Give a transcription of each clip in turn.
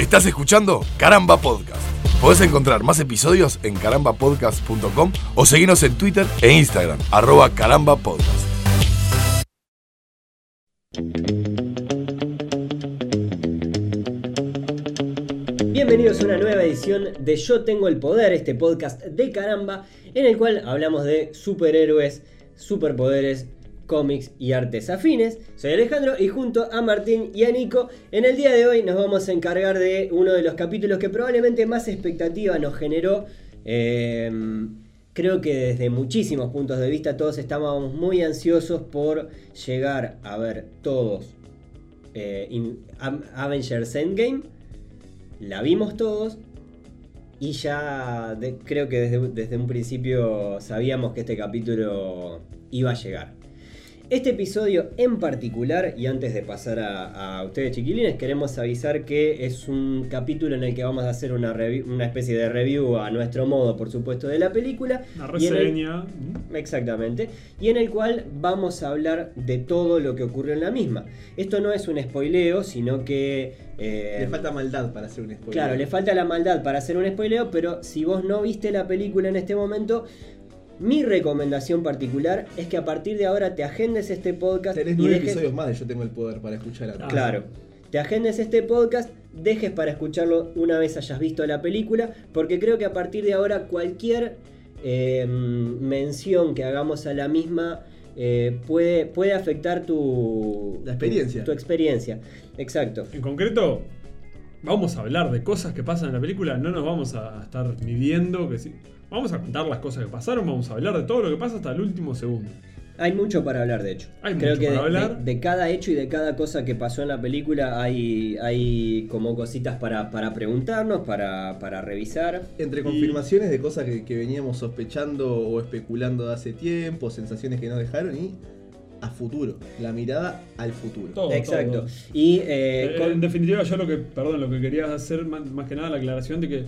Estás escuchando Caramba Podcast. Podés encontrar más episodios en carambapodcast.com o seguirnos en Twitter e Instagram, arroba carambapodcast. Bienvenidos a una nueva edición de Yo Tengo el Poder, este podcast de caramba, en el cual hablamos de superhéroes, superpoderes, cómics y artes afines. Soy Alejandro y junto a Martín y a Nico, en el día de hoy nos vamos a encargar de uno de los capítulos que probablemente más expectativa nos generó. Eh, creo que desde muchísimos puntos de vista todos estábamos muy ansiosos por llegar a ver todos eh, Avengers Endgame. La vimos todos. Y ya creo que desde un principio sabíamos que este capítulo iba a llegar. Este episodio en particular, y antes de pasar a, a ustedes chiquilines, queremos avisar que es un capítulo en el que vamos a hacer una, especie de review a nuestro modo, por supuesto, de la película. Una y en el- reseña. Exactamente. Y en el cual vamos a hablar de todo lo que ocurrió en la misma. Esto no es un spoileo, sino que... eh, Le falta maldad para hacer un spoiler. Claro, le falta la maldad para hacer un spoileo, pero si vos no viste la película en este momento, mi recomendación particular es que a partir de ahora te agendes este podcast Tenés nueve dejes- episodios más de Yo Tengo el Poder para escuchar a. Claro. Te agendes este podcast, dejes para escucharlo una vez hayas visto la película, porque creo que a partir de ahora cualquier eh, mención que hagamos a la misma eh, puede, puede afectar tu, La experiencia. Tu, tu experiencia. Exacto. En concreto, vamos a hablar de cosas que pasan en la película. No nos vamos a estar midiendo. Que sí. Vamos a contar las cosas que pasaron. Vamos a hablar de todo lo que pasa hasta el último segundo. Hay mucho para hablar, de hecho. Hay Creo mucho que para de, hablar. de- de cada hecho y de cada cosa que pasó en la película hay, hay como cositas para, para preguntarnos, para, para revisar. Entre Y- confirmaciones de cosas que, que veníamos sospechando o especulando de hace tiempo, sensaciones que nos dejaron y a futuro. La mirada al futuro. Todo, Exacto. todo. Y eh, Eh, con- En definitiva, yo lo que, perdón, lo que quería hacer más, más que nada la aclaración de que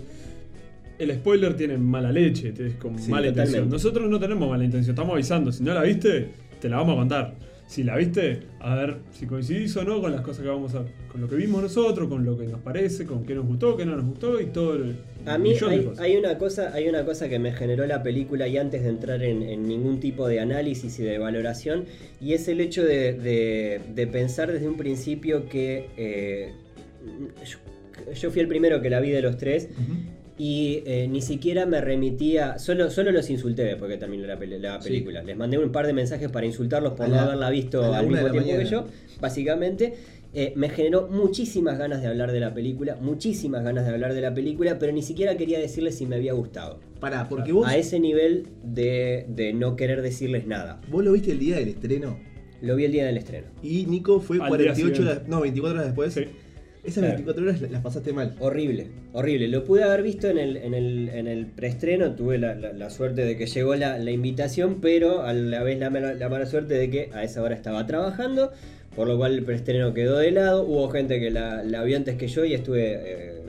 el spoiler tiene mala leche, es con Sí, mala intención. Nosotros no tenemos mala intención, estamos avisando. Si no la viste, te la vamos a contar. Si la viste, a ver si coincidís o no con las cosas que vamos a. con lo que vimos nosotros, con lo que nos parece, con qué nos gustó, qué no nos gustó y todo el. A mí hay, una cosa, hay una cosa que me generó la película y antes de entrar en, en ningún tipo de análisis y de valoración, y es el hecho de, de- de pensar desde un principio que eh, yo, yo fui el primero que la vi de los tres y eh, ni siquiera me remitía, solo, solo los insulté después que terminó la, peli- la Sí. película. Les mandé un par de mensajes para insultarlos por A no la- haberla visto al mismo tiempo que yo, básicamente. Eh, me generó muchísimas ganas de hablar de la película, muchísimas ganas de hablar de la película, pero ni siquiera quería decirles si me había gustado. Pará, porque vos, A ese nivel de, de no querer decirles nada. vos lo viste el día del estreno Lo vi el día del estreno. y Nico fue Al 48 día horas, no, 24 horas después. Sí. Esas Claro. 24 horas las pasaste mal. Horrible, horrible. Lo pude haber visto en el, en el, en el preestreno, tuve la, la- la suerte de que llegó la, la invitación, pero a la vez la, mala- la mala suerte de que a esa hora estaba trabajando, por lo cual el preestreno quedó de lado. Hubo gente que la, la vio antes que yo y estuve eh,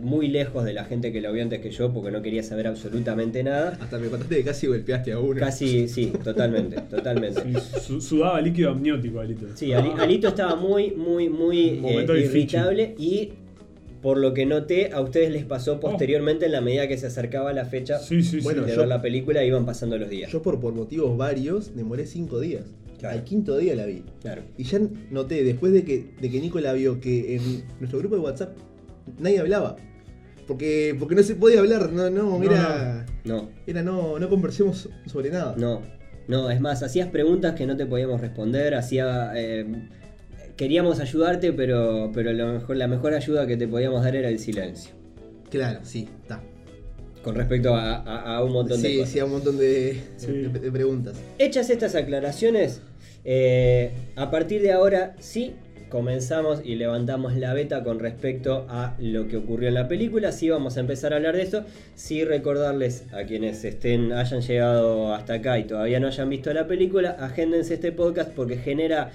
muy lejos de la gente que la vio antes que yo porque no quería saber absolutamente nada. Hasta me contaste que casi golpeaste a uno. Casi, sí, totalmente, totalmente. Sí, su- sudaba líquido amniótico, Alito. Sí, Ali- Alito estaba muy, muy, muy eh, irritable y por lo que noté, a ustedes les pasó posteriormente en la medida que se acercaba la fecha Sí, sí, sí. Bueno, de yo- ver la película iban pasando los días. Yo por, por motivos varios demoré 5 días. Claro. Al quinto día la vi. Claro. Y ya noté, después de que, de que Nico la vio, que en nuestro grupo de WhatsApp nadie hablaba. Porque, porque no se podía hablar, no, no, No, era. No, Era no, no conversemos sobre nada. no, no, es más, hacías preguntas que no te podíamos responder, hacía... eh, queríamos ayudarte, pero, pero lo mejor, la mejor ayuda que te podíamos dar era el silencio. Claro, sí, está. Con respecto a, a- a un montón de Sí, cosas. sí, a un montón de, Sí. de- de preguntas. Hechas estas aclaraciones, eh, a partir de ahora sí comenzamos y levantamos la beta con respecto a lo que ocurrió en la película. Sí vamos a empezar a hablar de esto. Sí recordarles a quienes estén, hayan llegado hasta acá y todavía no hayan visto la película, agéndense este podcast porque genera,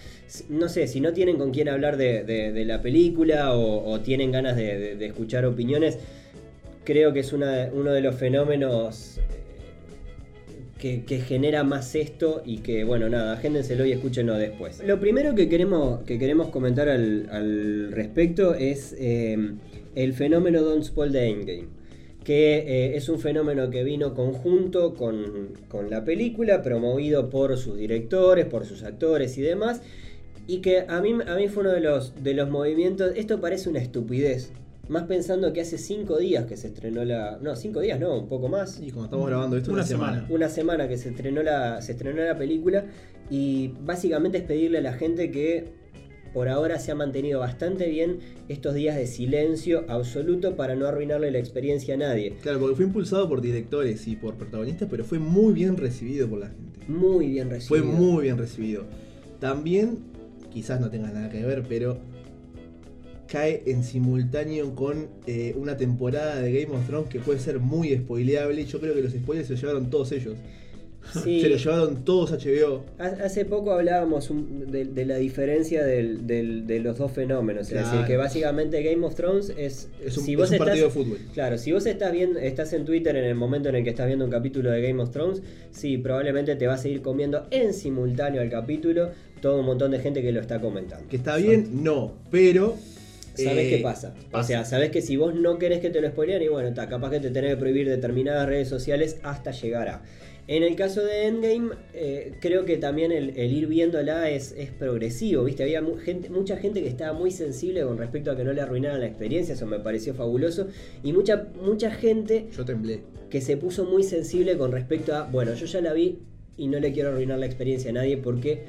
no sé, si no tienen con quién hablar de, la película o, tienen ganas de, escuchar opiniones, creo que es uno de los fenómenos que, genera más esto y que, bueno, nada, agéndenselo y escúchenlo después. Lo primero que queremos, que queremos comentar al, respecto es eh, el fenómeno Don't Spoil the Endgame. Que eh, es un fenómeno que vino conjunto con, con la película, promovido por sus directores, por sus actores y demás. Y que a mí, a mí fue uno de los, de los movimientos. Esto parece una estupidez. Más pensando que hace cinco días que se estrenó la. No, cinco días no, un poco más Y cuando estamos grabando esto, Una una, semana. semana. una semana que se estrenó la, se estrenó la película y básicamente es pedirle a la gente que por ahora se ha mantenido bastante bien estos días de silencio absoluto para no arruinarle la experiencia a nadie. Claro, porque fue impulsado por directores y por protagonistas, pero fue muy bien recibido por la gente. Muy bien Fue recibido. muy bien recibido. También, quizás no tenga nada que ver, pero cae en simultáneo con eh, una temporada de Game of Thrones que puede ser muy spoileable. Y yo creo que los spoilers se los llevaron todos ellos. Sí. Se los llevaron todos HBO. Ha- Hace poco hablábamos un- de, de la diferencia del- del- de los dos fenómenos. Es decir, que básicamente Game of Thrones es. Es un, si es vos un estás, partido de fútbol. Claro, si vos estás viendo, estás en Twitter en el momento en el que estás viendo un capítulo de Game of Thrones, sí, probablemente te vas a ir comiendo en simultáneo al capítulo todo un montón de gente que lo está comentando. Que está bien, no, pero. ¿Sabés eh, qué pasa? O sea, sabés que si vos no querés que te lo spoilean, y bueno, está, capaz que te tenés que prohibir determinadas redes sociales hasta llegar a. En el caso de Endgame, eh, creo que también el, el ir viéndola es, es progresivo, ¿viste? Había mu- gente, mucha gente que estaba muy sensible con respecto a que no le arruinaran la experiencia, eso me pareció fabuloso. Y mucha, mucha gente Yo temblé. que se puso muy sensible con respecto a, bueno, yo ya la vi y no le quiero arruinar la experiencia a nadie porque,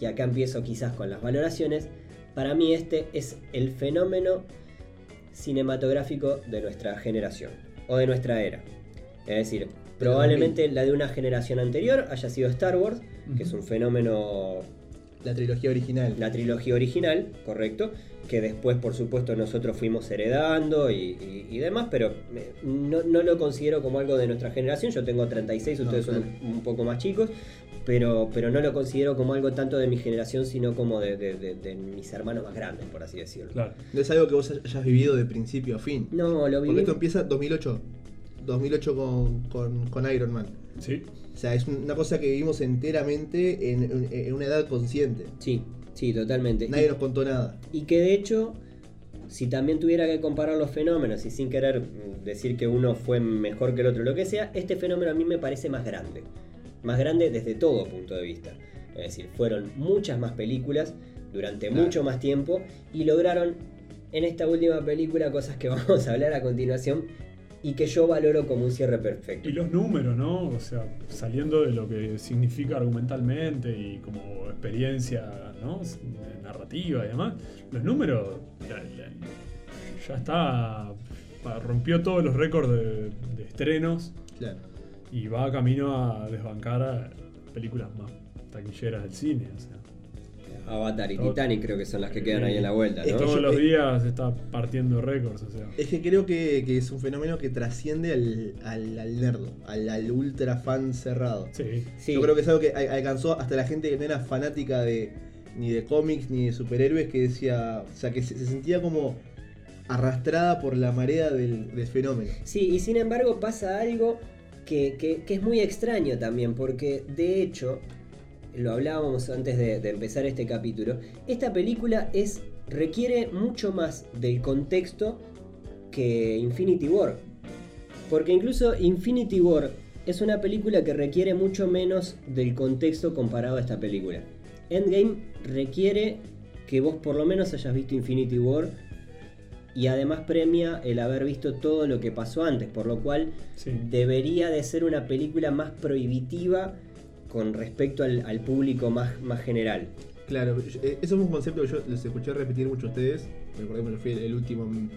y acá empiezo quizás con las valoraciones, para mí este es el fenómeno cinematográfico de nuestra generación o de nuestra era. Es decir, probablemente la de una generación anterior haya sido Star Wars, que es un fenómeno La trilogía original. la trilogía original, correcto, que después por supuesto nosotros fuimos heredando y, y- y demás, pero eh, no, no lo considero como algo de nuestra generación, yo tengo 36, No, ustedes son un poco más chicos, pero, pero no lo considero como algo tanto de mi generación, sino como de, de- de- de mis hermanos más grandes, por así decirlo. Claro. No es algo que vos hayas vivido de principio a fin. No, lo Porque viví. esto empieza 2008. 2008 con, con, con Iron Man. Sí. O sea, es una cosa que vivimos enteramente en, en- en una edad consciente. Sí, sí, totalmente. Nadie Y- nos contó nada. Y que de hecho, si también tuviera que comparar los fenómenos y sin querer decir que uno fue mejor que el otro, lo que sea, este fenómeno a mí me parece más grande. Más grande desde todo punto de vista. Es decir, fueron muchas más películas durante Claro. mucho más tiempo y lograron en esta última película cosas que vamos a hablar a continuación y que yo valoro como un cierre perfecto. Y los números, ¿no? O sea, saliendo de lo que significa argumentalmente y como experiencia, ¿no? Narrativa y demás, los números ya, ya- ya está. rompió todos los récords de, de estrenos Claro. Y va camino a desbancar a películas más taquilleras del cine. O sea. Avatar y Todo- Titanic creo que son las que quedan ahí en la vuelta, ¿no? Todos los eh, días está partiendo récords, o sea. Es que creo que, que es un fenómeno que trasciende al, al, al nerdo, al, al ultra fan cerrado. Sí. Sí. Yo creo que es algo que alcanzó hasta la gente que no era fanática de ni de cómics ni de superhéroes, que decía, o sea, que se, se sentía como arrastrada por la marea del, del fenómeno. Sí, y sin embargo pasa algo que, es muy extraño también, porque de hecho, lo hablábamos antes de, de empezar este capítulo, esta película es, requiere mucho más del contexto que Infinity War. Porque incluso Infinity War es una película que requiere mucho menos del contexto comparado a esta película. Endgame requiere que vos por lo menos hayas visto Infinity War y además premia el haber visto todo lo que pasó antes, por lo cual Sí. debería de ser una película más prohibitiva con respecto al, al público más, más general. Claro, eh, eso es un concepto que yo les escuché repetir mucho a ustedes. Recordemos que fui el, último en,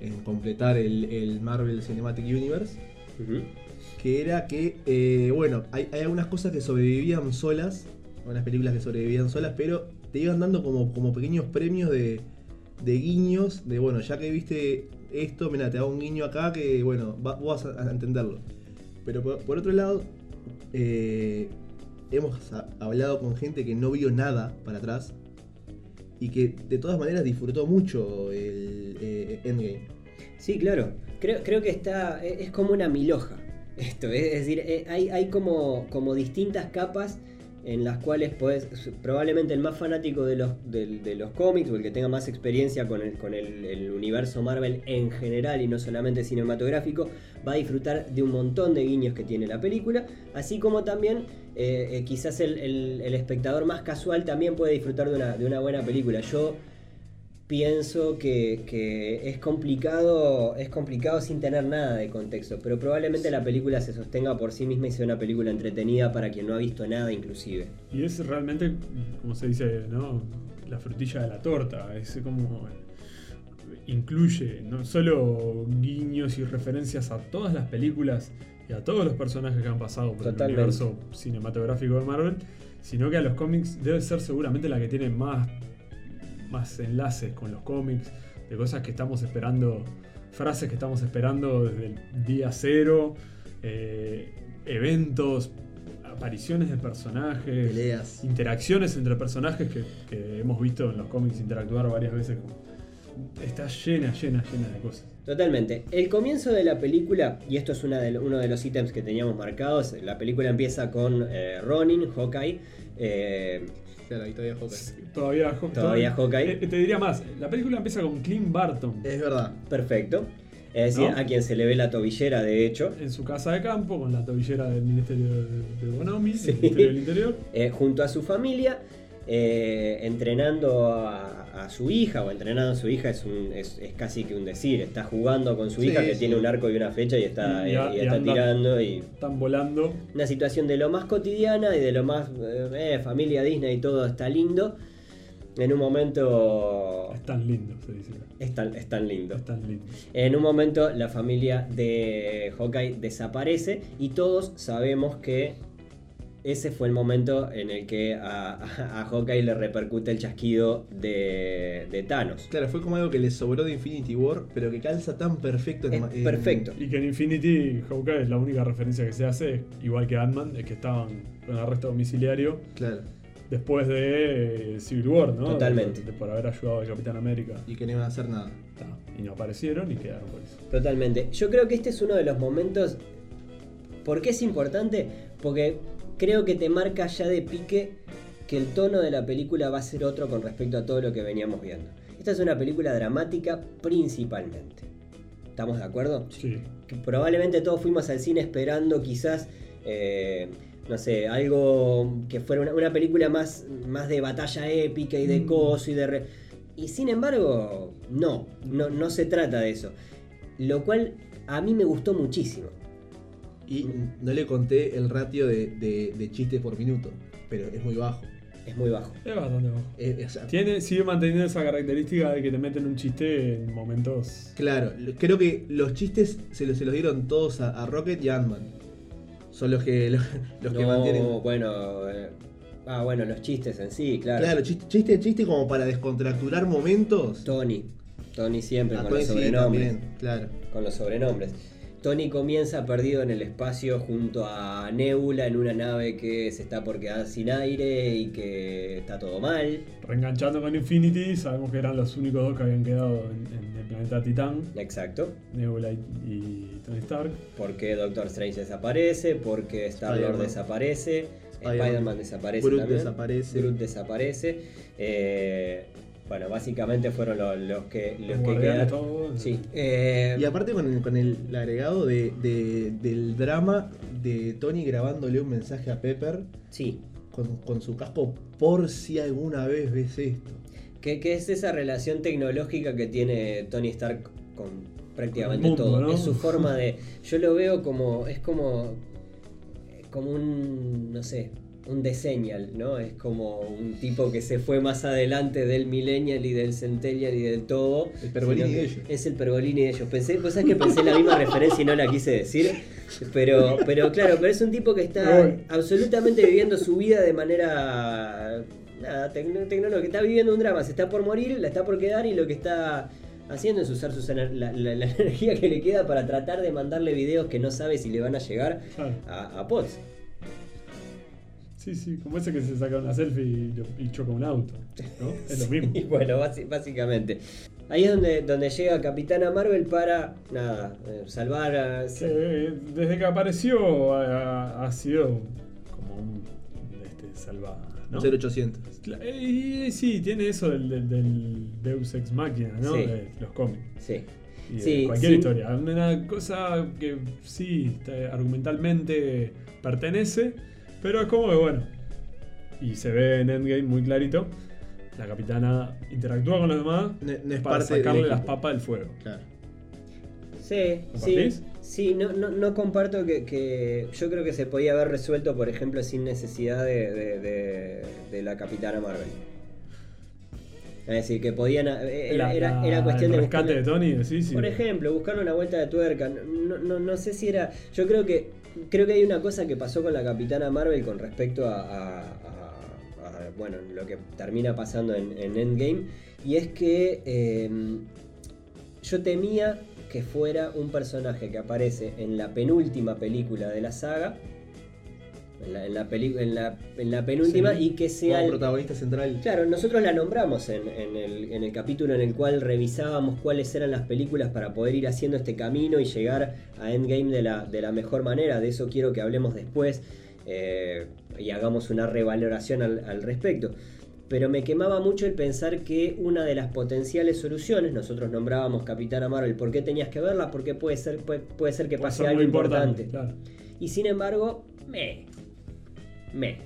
en completar el, el Marvel Cinematic Universe. Que era que, eh, bueno, hay, hay algunas cosas que sobrevivían solas, algunas películas que sobrevivían solas, pero te iban dando como, como pequeños premios de, de guiños, de bueno, ya que viste esto, mira, te hago un guiño acá que, bueno, va- vas a, entenderlo. Pero por, otro lado, eh, hemos ha- hablado con gente que no vio nada para atrás y que de todas maneras disfrutó mucho el eh, Endgame. Sí, claro. Creo, creo que está. e- Es como una milhoja. esto. Es decir, eh, hay, hay como, como distintas capas en las cuales puedes, probablemente el más fanático de los, de, los cómics o el que tenga más experiencia con, el, con el, universo Marvel en general y no solamente cinematográfico, va a disfrutar de un montón de guiños que tiene la película, así como también eh, eh, quizás el, el- el espectador más casual también puede disfrutar de una, de una buena película. Yo pienso que, que es complicado es complicado sin tener nada de contexto, pero probablemente la película se sostenga por sí misma y sea una película entretenida para quien no ha visto nada inclusive. Y es realmente, como se dice, ¿no? La frutilla de la torta. Es como. Incluye no solo guiños y referencias a todas las películas y a todos los personajes que han pasado por Totalmente. el universo cinematográfico de Marvel, sino que a los cómics debe ser seguramente la que tiene más, más enlaces con los cómics, de cosas que estamos esperando, frases que estamos esperando desde el día cero, eh, eventos, apariciones de personajes, Peleas. interacciones entre personajes que, que hemos visto en los cómics interactuar varias veces. Está llena, llena, llena de cosas. Totalmente. El comienzo de la película, y esto es una de lo- uno de los ítems que teníamos marcados, la película empieza con eh, Ronin, Hawkeye, eh, Claro, ahí todavía Hawkeye. Todavía, Todavía Hawkeye. Eh, te diría más, la película empieza con Clint Barton Es verdad. perfecto. Es decir, ¿No? a quien se le ve la tobillera, de hecho, en su casa de campo con la tobillera del Ministerio de, de Bonomi, Sí. del Ministerio del Interior. eh, junto a su familia, eh, entrenando a, a su hija, o entrenando a su hija es, un, es, es casi que un decir, está jugando con su Sí, hija que sí. tiene un arco y una flecha y está, Y- y a- y y está anda- tirando y Están volando. una situación de lo más cotidiana y de lo más eh, eh, familia Disney y todo está lindo. En un momento Es tan lindo, se dice. es tan, es tan lindo. Es tan lindo. En un momento la familia de Hawkeye desaparece y todos sabemos que ese fue el momento en el que a, a- a Hawkeye le repercute el chasquido de, de Thanos. Claro, fue como algo que le sobró de Infinity War, pero que calza tan perfecto en, en- perfecto. Y que en Infinity Hawkeye es la única referencia que se hace, igual que Ant-Man, es que estaban con arresto domiciliario Claro. después de eh, Civil War, ¿no? Totalmente. De- de- por haber ayudado al Capitán América. Y que no iban a hacer nada. Y no aparecieron y quedaron por eso. Totalmente. Yo creo que este es uno de los momentos. ¿Por qué es importante? Porque creo que te marca ya de pique que el tono de la película va a ser otro con respecto a todo lo que veníamos viendo. Esta es una película dramática principalmente. ¿Estamos de acuerdo? Sí. que probablemente todos fuimos al cine esperando quizás, eh, no sé, algo que fuera una, una película más, más de batalla épica y de Mm. coso y de... re- Y sin embargo, no, no, no se trata de eso. Lo cual a mí me gustó muchísimo. Y no le conté el ratio de, de- de chistes por minuto, pero es muy bajo. Es muy bajo. Es bastante bajo. Eh, Tiene, sigue manteniendo esa característica de que te meten un chiste en momentos. Claro, lo- creo que los chistes se los, se los dieron todos a, a Rocket y a Ant-Man. Son los que, los, los que mantienen. bueno... eh, ah, bueno, los chistes en sí, claro. Claro, chiste, chiste, chiste como para descontracturar momentos. Tony. Tony siempre A con Tony los sí, sobrenombres. también, claro. con los sobrenombres. Tony comienza perdido en el espacio junto a Nebula en una nave que se está por quedar sin aire y que está todo mal. Reenganchando con Infinity, sabemos que eran los únicos dos que habían quedado en, en el planeta Titán, Exacto. Nebula y, y Tony Stark. Porque Doctor Strange desaparece, porque Star-Lord desaparece, Spider-Man. Spider-Man desaparece Groot también. desaparece. Groot desaparece. Eh, bueno, básicamente fueron los, los que, los que quedaron. todo. Sí. eh, Y aparte con el, con el agregado de, de- del drama de Tony grabándole un mensaje a Pepper sí. con, con su casco por si alguna vez ves esto. Que, que es esa relación tecnológica que tiene Tony Stark con prácticamente Con el mundo, todo. ¿no? Es su forma de. Yo lo veo como. Es como. Como un. No sé. Un deseñal, ¿no? Es como un tipo que se fue más adelante del Millennial y del Centennial y del todo. El Pergolini de ellos. Es el Pergolini de ellos. Pensé, pues sabes que pensé la misma referencia y no la quise decir. Pero, pero claro, pero es un tipo que está absolutamente viviendo su vida de manera nada, tecno- tecnológica. Está viviendo un drama, se está por morir, la está por quedar y lo que está haciendo es usar sus la, la- la energía que le queda para tratar de mandarle videos que no sabe si le van a llegar a, a Potts. Sí, sí, como ese que se saca una selfie y, lo- y choca un auto. ¿no? Es lo mismo. Y bueno, basi- básicamente. Ahí es donde, donde llega Capitana Marvel para, nada, eh, salvar a... Eh, desde que apareció ha, ha sido como un este, salvada. ¿no? 0800. Cla- eh, Y sí, tiene eso del, del- del Deus Ex Machina, ¿no? Sí. De los cómics. Sí. Y de Sí, cualquier sí. historia. Una cosa que sí, argumentalmente pertenece, pero es como que bueno. Y se ve en Endgame muy clarito. La capitana interactúa con los demás No, no es para parte sacarle las papas del fuego. Claro. Sí, sí, ¿Compartís? sí, no, no, no comparto que, que yo creo que se podía haber resuelto, por ejemplo, sin necesidad de, de- de- de la Capitana Marvel. Es decir, que podían... eh, Era, era, era cuestión el de... rescate buscarle- de Tony, decís, sí. Por ejemplo, buscarle una vuelta de tuerca. No, no, no sé si era. Yo creo que. Creo que hay una cosa que pasó con la Capitana Marvel con respecto a. a- a- bueno, lo que termina pasando en, en Endgame. Y es que. eh, yo temía que fuera un personaje que aparece en la penúltima película de la saga. En la, en la, en la, en la penúltima. Sí. Y que sea. Como el- protagonista central. Claro, nosotros la nombramos en, en el, en el capítulo en el cual revisábamos cuáles eran las películas para poder ir haciendo este camino y llegar a Endgame de la, de la mejor manera. De eso quiero que hablemos después eh, y hagamos una revaloración al, al respecto. Pero me quemaba mucho el pensar que una de las potenciales soluciones, nosotros nombrábamos Capitana Marvel, ¿por qué tenías que verla? Porque puede ser, puede, puede ser que pase algo importante. Claro. Y sin embargo, me. Me.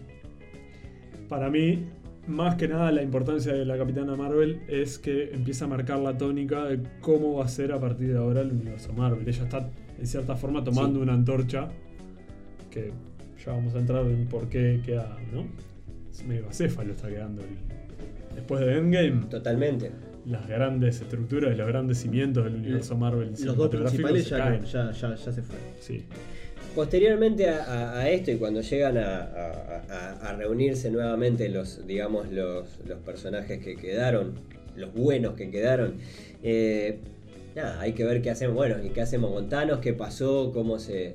Para mí, más que nada, la importancia de la Capitana Marvel es que empieza a marcar la tónica de cómo va a ser a partir de ahora el universo Marvel. Ella está, en cierta forma, tomando Sí. una antorcha que ya vamos a entrar en por qué queda, ¿no? Es medio acéfalo está quedando. el- Después de Endgame, Totalmente. las grandes estructuras y los grandes cimientos del universo Marvel Los dos principales ya, ya se fueron. Sí. Posteriormente a, a- a esto y cuando llegan a, reunirse nuevamente los, digamos, los, los personajes que quedaron, los buenos que quedaron, eh, nada, hay que ver qué hacemos, bueno, y qué hacemos con Thanos, qué pasó, cómo se...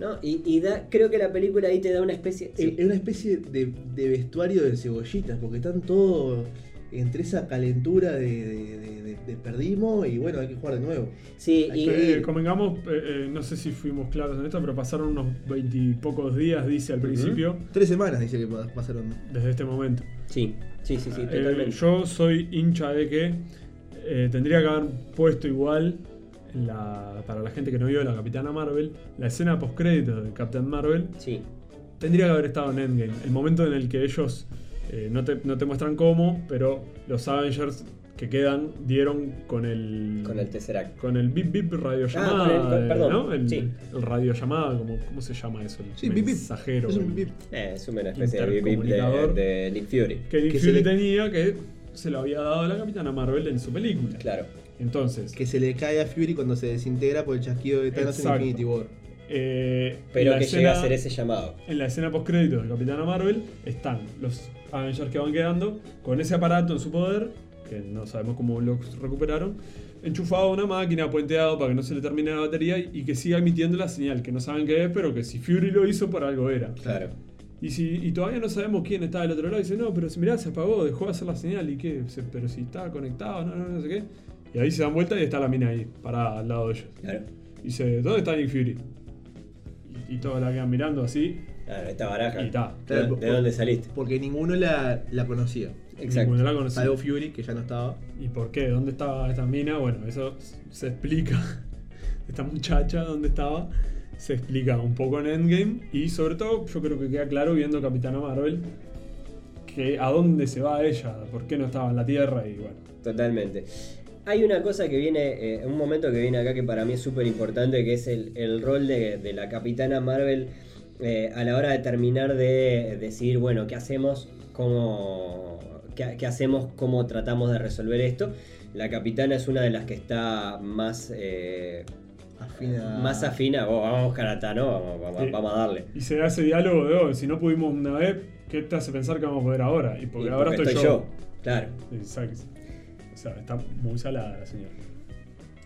¿no? Y, y da, creo que la película ahí te da una especie... es una especie de, de vestuario de cebollitas, porque están todos entre esa calentura de, de- de- de- de perdimos y bueno, hay que jugar de nuevo. Sí, y, Eh, y- convengamos, eh, eh, no sé si fuimos claros en esto, pero pasaron unos veintipocos días, dice al principio, Tres semanas dice que pa- pasaron. desde este momento. sí, sí, sí, sí, Eh, totalmente. yo soy hincha de que eh, tendría que haber puesto igual la- para la gente que no vio la Capitana Marvel, la escena post créditos de Captain Marvel Sí, tendría que haber estado en Endgame. El momento en el que ellos eh, no, te, no te muestran cómo, pero los Avengers que quedan dieron con el con el Tesseract. con el bip bip radiollamada, Ah, con el- con- eh, perdón, ¿no? El, sí. el radiollamada, como, ¿cómo se llama eso? El Sí, bip, bip. mensajero. Es un bip. Eh, es una especie de bip bip de, de Nick Fury. Que Nick Que Fury le- tenía que se lo había dado a la Capitana Marvel en su película. Claro. Entonces, Que se le cae a Fury cuando se desintegra por el chasquido de Thanos en Exacto. Infinity War. eh, Pero que llega a hacer ese llamado. En la escena post créditos de Capitana Marvel están los Avengers que van quedando con ese aparato en su poder, que no sabemos cómo lo recuperaron, enchufado a una máquina, puenteado para que no se le termine la batería y, que siga emitiendo la señal, que no saben qué es, pero que si Fury lo hizo por algo era. Claro. Y, si, y todavía no sabemos quién está del otro lado. Y dice, no, pero si mirá, se apagó, dejó de hacer la señal. ¿Y qué? Pero si estaba conectado, no, no, no sé qué. Y ahí se dan vuelta y está la mina ahí, parada al lado de ellos. Claro. Y dice, ¿dónde está Nick Fury? Y, y todos la quedan mirando así. Claro, esta baraja. Y está. ¿De, Claro, de dónde saliste? Porque ninguno la, la conocía. Exacto. Ninguno la conocía. Salvo Fury, que ya no estaba. ¿Y por qué? ¿Dónde estaba esta mina? Bueno, eso se explica. Esta muchacha, ¿dónde estaba? Se explica un poco en Endgame. Y sobre todo, yo creo que queda claro viendo Capitana Marvel que a dónde se va ella, por qué no estaba en la Tierra y bueno. Totalmente. Hay una cosa que viene, eh, un momento que viene acá que para mí es súper importante, que es el, el rol de, de la Capitana Marvel eh, a la hora de terminar de decidir, bueno, ¿qué hacemos? ¿Cómo, qué, qué hacemos? ¿Cómo tratamos de resolver esto? La Capitana es una de las que está más... eh, Afina. Más afina, Oh, vamos a buscar a Thanos, vamos, vamos- Sí. vamos a darle. Y se da ese diálogo de, oh, si no pudimos una vez, ¿qué te hace pensar que vamos a poder ahora? Y porque Y ahora porque estoy, yo. Claro. Exacto. O sea, está muy salada la señora.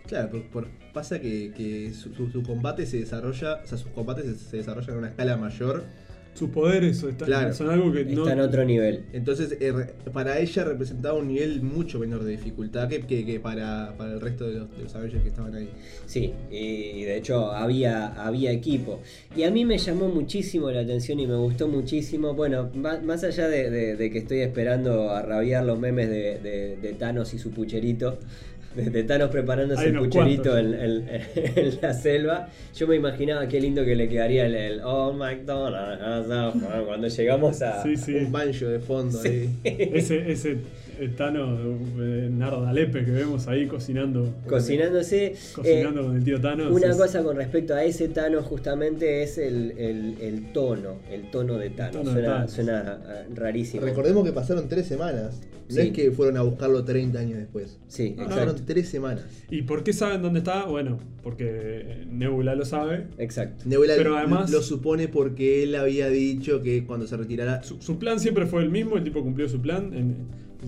Claro, por- por- pasa que, que su, su- su combate se desarrolla, o sea, sus combates se, se desarrollan a una escala mayor sus poderes están- Claro. son algo que no. Está en otro nivel. Entonces, eh, para ella representaba un nivel mucho menor de dificultad que, que- que para, para el resto de los, de los Avengers que estaban ahí. Sí, y de hecho había, había equipo. Y a mí me llamó muchísimo la atención y me gustó muchísimo. Bueno, más allá de, de- de que estoy esperando a rabiar los memes de, de- de Thanos y su pucherito. De, de Thanos preparándose el pucherito en, en- en la selva. Yo me imaginaba qué lindo que le quedaría el, el Oh McDonald's cuando llegamos a. Sí, sí. Un banjo de fondo ahí. Ese, ese eh, Tano eh, Nardalepe que vemos ahí cocinando. Cocinándose. Cocinando Eh, con el tío Thanos. Una es- cosa con respecto a ese Thanos justamente es el, el- el tono, el tono de tono de suena, ah, rarísimo. Recordemos que pasaron tres semanas. No Sí. es que fueron a buscarlo 30 años después. Sí, No, no. Pasaron tres semanas. ¿Y por qué saben dónde está? Bueno, porque Nebula lo sabe. Exacto. Nebula Pero además- lo supone porque él había dicho que cuando se retirara. Su, su plan siempre fue el mismo, el tipo cumplió su plan. En-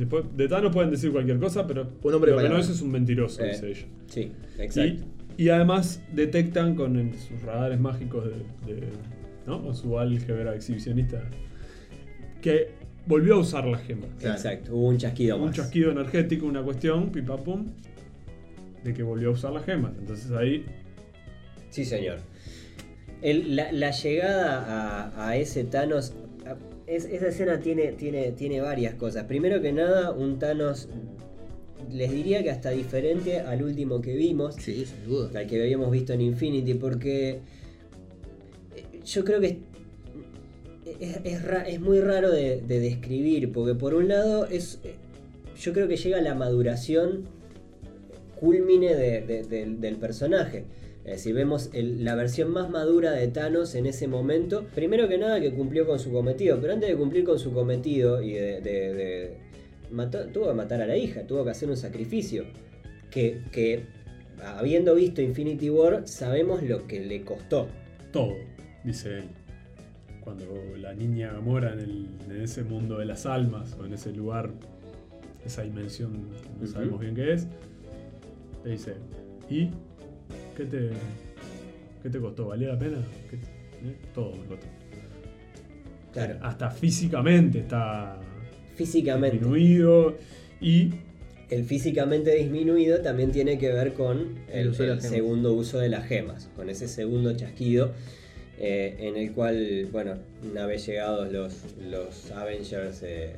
"Puede- de Thanos pueden decir cualquier cosa, pero Un hombre lo que no es es un mentiroso, Eh, dice ella. Sí, exacto. Y, y además detectan con el- sus radares mágicos de, de- ¿no? O su álgebra exhibicionista que volvió a usar la gema. Claro. Exacto. Hubo un chasquido Un más. chasquido energético, una cuestión, pipapum, de que volvió a usar las gemas. Entonces ahí, Sí, señor. El- la, la llegada a, a ese Thanos. A- es- esa escena tiene, tiene, tiene varias cosas. Primero que nada, un Thanos. Les diría que hasta diferente al último que vimos. Sí, sin duda. al que habíamos visto en Infinity, porque eh, yo creo que es, es muy raro de, de describir, porque por un lado es, eh, yo creo que llega la maduración culmine de- de- del, del personaje. Es decir, vemos el- la versión más madura de Thanos en ese momento. Primero que nada que cumplió con su cometido, pero antes de cumplir con su cometido y de... de- de- mató- tuvo que matar a la hija, tuvo que hacer un sacrificio. Que, que habiendo visto Infinity War, sabemos lo que le costó. todo, dice él. Cuando la niña mora en, el- en ese mundo de las almas, o en ese lugar, esa dimensión que no sabemos bien qué es, le dice, ¿y qué te, qué te costó? ¿Valía la pena? ¿Qué te- eh? Todo me costó. Claro, Hasta físicamente está físicamente. disminuido y El físicamente disminuido también tiene que ver con El segundo uso de las gemas, con ese segundo chasquido eh, en el cual, bueno, una vez llegados los, los Avengers, eh,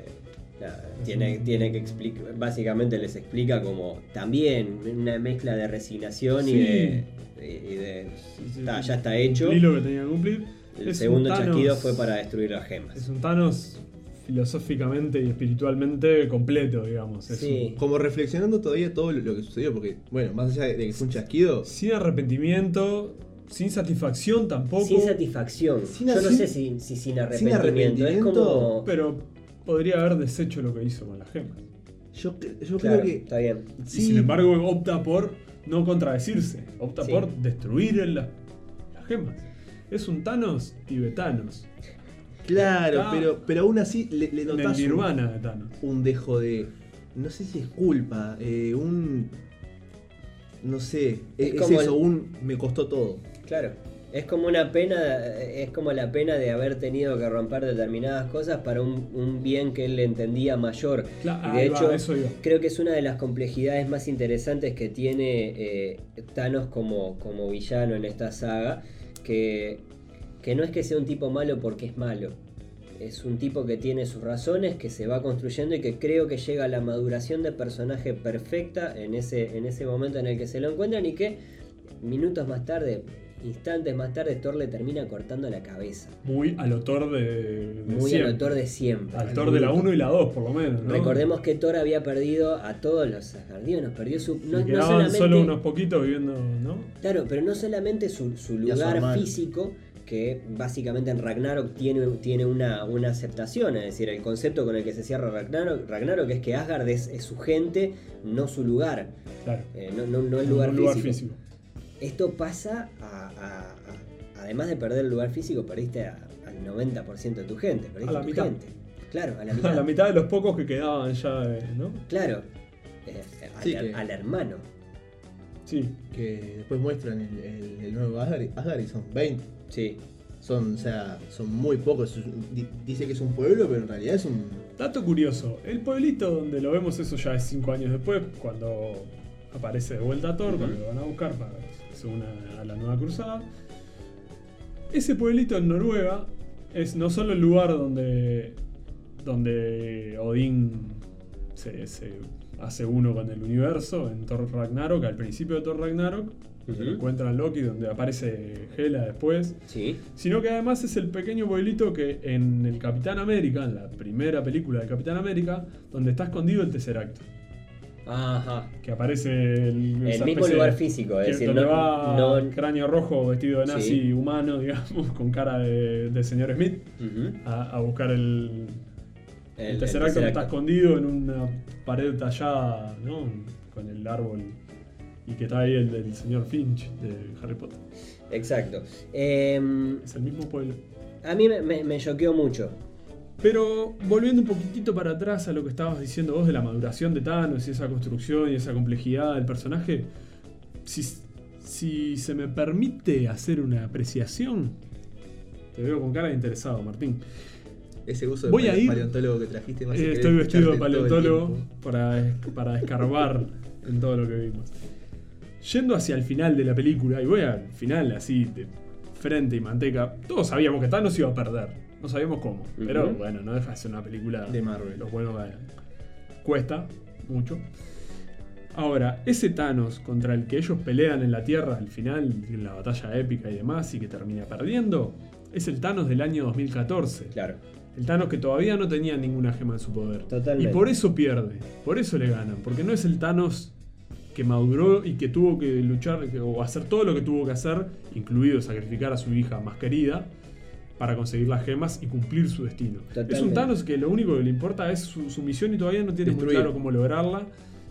tiene, tiene que explicar, básicamente les explica como también una mezcla de resignación y de... y de- sí, sí, está- ya está hecho. lo que tenía que cumplir. El Es segundo Thanos- chasquido fue para destruir las Es gemas. un Thanos filosóficamente y espiritualmente completo, digamos. Es Sí. un- Como reflexionando todavía todo lo que sucedió, porque, bueno, más allá de que fue un chasquido, sin arrepentimiento, sin satisfacción tampoco. Sin satisfacción. Sin Yo no sin- sé si, si sin sin arrepentimiento. Es como... Pero podría haber deshecho lo que hizo con las gemas. yo, yo Claro, creo que. está bien. Y sin embargo opta por no contradecirse. Opta Sí. por destruir el- las gemas. Es un Thanos tibetanos. Claro, Está pero, pero aún así le, le En el notás un, nirvana de Thanos. un dejo de. No sé si es culpa, eh, un. No sé, Es es, es como eso, el- un. Me costó todo. Claro. Es como una pena, es como la pena de haber tenido que romper determinadas cosas para un, un bien que él entendía mayor. Claro, de va, hecho, eso creo que es una de las complejidades más interesantes que tiene eh, Thanos como, como villano en esta saga. Que, que no es que sea un tipo malo porque es malo. Es un tipo que tiene sus razones, que se va construyendo y que creo que llega a la maduración de personaje perfecta en ese, en ese momento en el que se lo encuentran y que minutos más tarde, instantes más tarde, Thor le termina cortando la cabeza. Muy al autor de, de Muy siempre. al Thor de siempre. Al Thor de la 1 y la 2, por lo menos. ¿no? Recordemos que Thor había perdido a todos los asgardianos, perdió su. No, no quedaban solamente, solo unos poquitos viviendo, ¿no? Claro, pero no solamente su, su Y a su lugar físico, que básicamente en Ragnarok tiene, tiene una, una aceptación, es decir, el concepto con el que se cierra Ragnarok, Ragnarok es que Asgard es, es su gente, no su lugar, Claro. eh, no, no- no el Un lugar, lugar físico. físico. Esto pasa a, a- a- Además de perder el lugar físico, perdiste a- al 90% de tu gente, perdiste A la tu mitad. gente. Claro, a la mitad. A la mitad de los pocos que quedaban ya, eh, ¿no? Claro. Eh, al, que- al hermano. Sí. Que después muestran el, el- el nuevo Asgard, Asgard y son 20. Sí. Son, o sea, son muy pocos. Di- Dice que es un pueblo, pero en realidad es un. Dato curioso, el pueblito donde lo vemos, eso ya es cinco años después, cuando aparece de vuelta Thor, cuando lo van a buscar para se una a la nueva cruzada. Ese pueblito en Noruega es no solo el lugar donde, donde Odín se, se hace uno con el universo en Thor Ragnarok, al principio de Thor Ragnarok, Ujú. lo encuentra en Loki, donde aparece Hela después, Sí. sino que además es el pequeño pueblito que en el Capitán América, en la primera película de Capitán América, donde está escondido el Tesseract. Ajá. Que aparece el, El mismo lugar físico, es que- decir, donde no- va no- cráneo rojo vestido de nazi Sí. humano, digamos, con cara de, de señor Smith, Ujú. a, a buscar el, el, El- el Tesseract que está escondido en una pared tallada, ¿no? Con el árbol. Y que está ahí el del señor Finch de Harry Potter. Exacto. Em, Es el mismo pueblo. a mí me choqueó mucho. Pero volviendo un poquitito para atrás a lo que estabas diciendo vos de la maduración de Thanos y esa construcción y esa complejidad del personaje, si, si se me permite hacer una apreciación, te veo con cara de interesado, Martín. Ese uso de Voy a pale- ir- paleontólogo que trajiste. hace Eh, estoy vestido de paleontólogo para, para escarbar en todo lo que vimos. Yendo hacia el final de la película, y voy al final así de frente y manteca, todos sabíamos que Thanos iba a perder. No sabíamos cómo. Pero Ujú. bueno, no deja de ser una película De Marvel. Los buenos ganan. Cuesta mucho. Ahora, ese Thanos contra el que ellos pelean en la Tierra al final, en la batalla épica y demás, y que termina perdiendo, es el Thanos del año 2014. Claro. El Thanos que todavía no tenía ninguna gema en su poder. Totalmente. Y por eso pierde, por eso le ganan, porque no es el Thanos que maduró y que tuvo que luchar que- o hacer todo lo que tuvo que hacer, incluido sacrificar a su hija más querida, para conseguir las gemas y cumplir su destino. Es un. Thanos que lo único que le importa es su, su misión y todavía no tiene muy Destruir. claro cómo lograrla.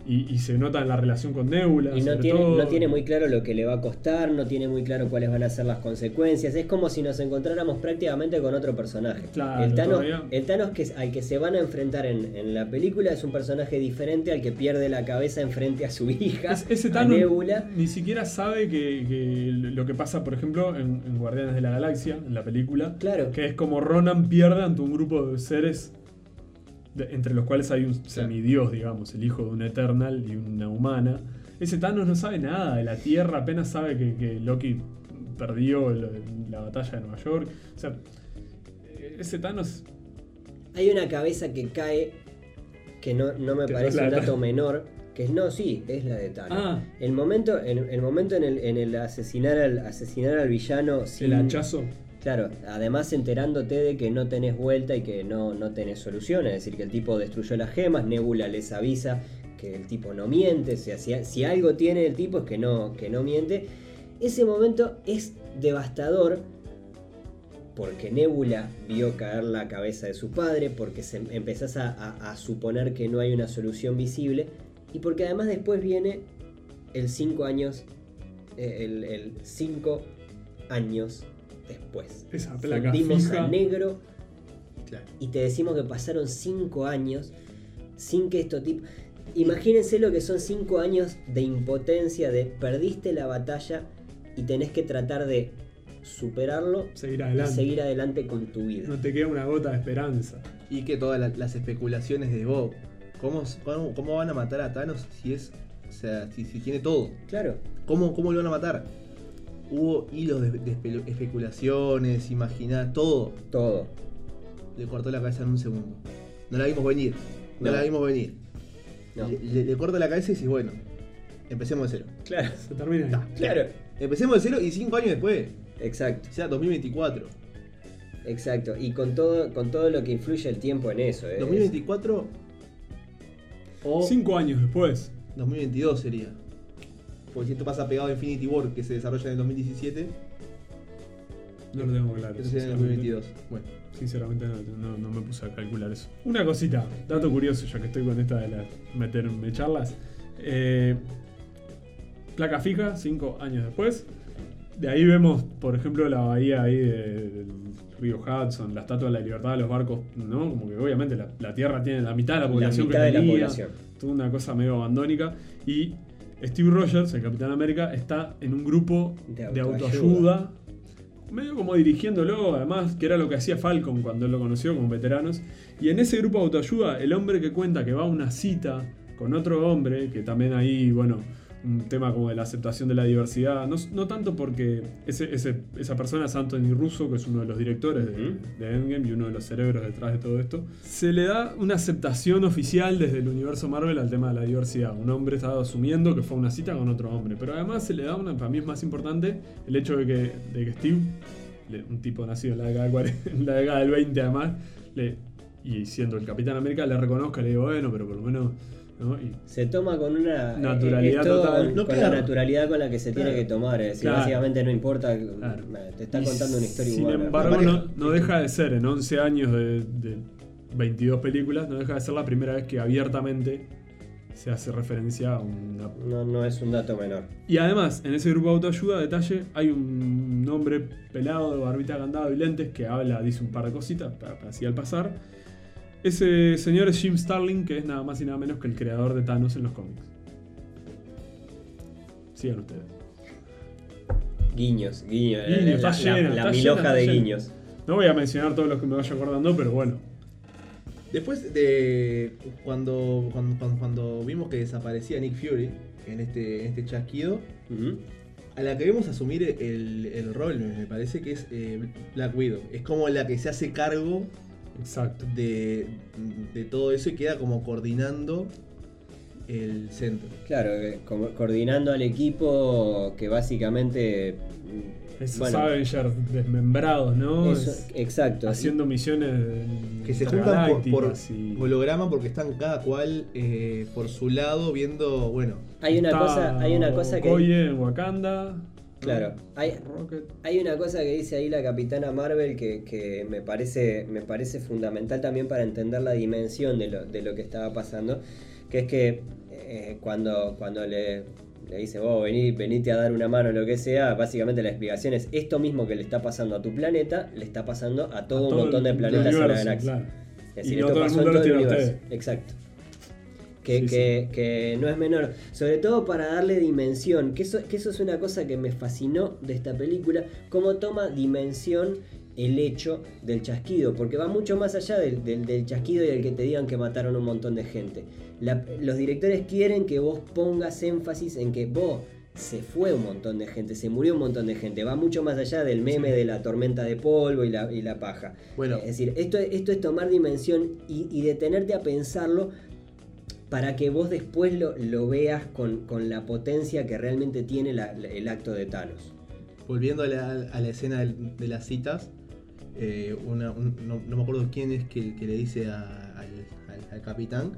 Y, y se nota en la relación con Nebula. Y no tiene, todo. no tiene muy claro lo que le va a costar, no tiene muy claro cuáles van a ser las consecuencias. Es como si nos encontráramos prácticamente con otro personaje. Claro, el Thanos, el Thanos que, al que se van a enfrentar en, en la película es un personaje diferente al que pierde la cabeza enfrente a su hija, Es- ese Thanos Nebula. ni siquiera sabe que, que lo que pasa, por ejemplo, en, en Guardianes de la Galaxia, en la película. Claro. Que es como Ronan pierde ante un grupo de seres de- entre los cuales hay un semidios, digamos, el hijo de un Eternal y una humana. Ese Thanos no sabe nada de la Tierra, apenas sabe que, que Loki perdió la batalla de Nueva York. O sea, ese Thanos Hay una cabeza que cae que no, no me Que parece un dato menor. Que es, no, sí, es la de Thanos. Ah. El momento, en, el momento en el, en el asesinar, al, asesinar al villano sin, el hachazo. Claro, además enterándote de que no tenés vuelta y que no, no tenés solución, es decir, que el tipo destruyó las gemas, Nebula les avisa que el tipo no miente, o sea, si, si algo tiene el tipo es que no, que no miente. Ese momento es devastador porque Nebula vio caer la cabeza de su padre, porque se, empezás a, a- suponer que no hay una solución visible y porque además después viene el 5 años, eh, el 5 años después. Esa placa Fundimos fija. a negro Claro. y te decimos que pasaron 5 años sin que esto tipo... Imagínense lo que son 5 años de impotencia, de perdiste la batalla y tenés que tratar de superarlo Seguir y adelante. seguir adelante con tu vida. No te queda una gota de esperanza. Y que todas la- las especulaciones de Bob. ¿Cómo, cómo, cómo van a matar a Thanos si es. O sea, si, si tiene todo? Claro, ¿Cómo, ¿Cómo lo van a matar? Hubo hilos de, de espe- especulaciones, imaginar, todo. todo. Le cortó la cabeza en un segundo. No la vimos venir. No, No. la vimos venir. No. Le, le- le corta la cabeza y dices, bueno, empecemos de cero. Claro, Se termina ahí. claro. Empecemos de cero y cinco años después. Exacto, O sea, 2024. exacto. Y con todo, con todo lo que influye el tiempo en eso. ¿eh? 2024 o Cinco años después. 2022 sería. Porque si esto pasa pegado a Infinity War, que se desarrolla en el 2017, No lo tengo claro. esto sería en el sinceramente. 2022. Bueno, Sinceramente no, no- no me puse a calcular eso. Una cosita, dato curioso, ya que estoy con esta de las meterme charlas. Eh, placa fija, cinco años después. De ahí vemos, por ejemplo, la bahía ahí de- del río Hudson, la estatua de la libertad, los barcos, ¿no? Como que obviamente la, la Tierra tiene la mitad de la La población mitad que de la tenía. población. Toda una cosa medio abandónica. Y Steve Rogers, el Capitán América, está en un grupo De de autoayuda. autoayuda medio como dirigiéndolo, además, que era lo que hacía Falcon cuando él lo conoció como veteranos. Y en ese grupo de autoayuda, el hombre que cuenta que va a una cita con otro hombre, que también ahí, bueno, un tema como de la aceptación de la diversidad, no, no tanto porque ese, ese- esa persona es Anthony Russo, que es uno de los directores de, de Endgame y uno de los cerebros detrás de todo esto, se le da una aceptación oficial desde el universo Marvel al tema de la diversidad. Un hombre estaba asumiendo que fue a una cita con otro hombre, pero además se le da una, para mí es más importante, el hecho de que, de que Steve, un tipo nacido en la década del, 40 en la década del 20 además, le, y siendo el Capitán América, le reconozca, le digo, bueno, pero por lo menos... ¿no? Y- Se toma con una Naturalidad es todo total. con, No con queda- la naturalidad con la que se tiene Claro. que tomar. Es decir, Claro. básicamente no importa, Claro. te está contando una historia Sin humana. embargo, no, no deja de ser, en 11 años de, de 22 películas, no deja de ser la primera vez que abiertamente se hace referencia a una... No, no es un dato menor. Y además, en ese grupo de autoayuda, detalle, hay un hombre pelado de barbita candado y lentes que habla, dice un par de cositas, así al pasar. Ese señor es Jim Starlin, que es nada más y nada menos que el creador de Thanos en los cómics. Sigan ustedes. Guiños, guiños. Guiños, la, está la- llena, la está miloja llena, de guiños. No voy a mencionar todos los que me vaya acordando, pero bueno. Después de cuando, cuando, cuando- cuando vimos que desaparecía Nick Fury en este, en este chasquido, a la que vemos asumir el, el rol, me parece que es eh, Black Widow. Es como la que se hace cargo Exacto. de, de todo eso y queda como coordinando el centro. Claro, eh, como- coordinando al equipo que básicamente. mm, Esos bueno, Avengers desmembrados, ¿no? eso- Es- exacto. haciendo misiones Que se juntan por, por y- holograma porque están cada cual eh, por su lado viendo, bueno, Hay una cosa, hay una cosa que. En Wakanda. Claro, hay. Hay una cosa que dice ahí la capitana Marvel que, que me, parece, me parece fundamental también para entender la dimensión de lo, de lo que estaba pasando, que es que eh, cuando, cuando le, le dice, vos vení, venite a dar una mano o lo que sea, básicamente la explicación es esto mismo que le está pasando a tu planeta, le está pasando a todo, A un todo montón de planetas en la galaxia. claro. Es decir, Y esto todo el pasó en todo el universo. Exacto. Que, Sí, que- que no es menor. Sobre todo para darle dimensión. Que eso, que eso es una cosa que me fascinó de esta película. Cómo toma dimensión el hecho del chasquido. Porque va mucho más allá del, del- del chasquido y del que te digan que mataron un montón de gente. La- los directores quieren que vos pongas énfasis en que vos se fue un montón de gente, se murió un montón de gente. Va mucho más allá del meme de la tormenta de polvo y la, y la paja. Bueno. Es decir, esto, esto es tomar dimensión y, y detenerte a pensarlo para que vos después lo, lo veas con, con la potencia que realmente tiene el acto de Thanos. volviendo a la, escena de las citas, eh, una- un- no, me acuerdo quién es que, que le dice al- al capitán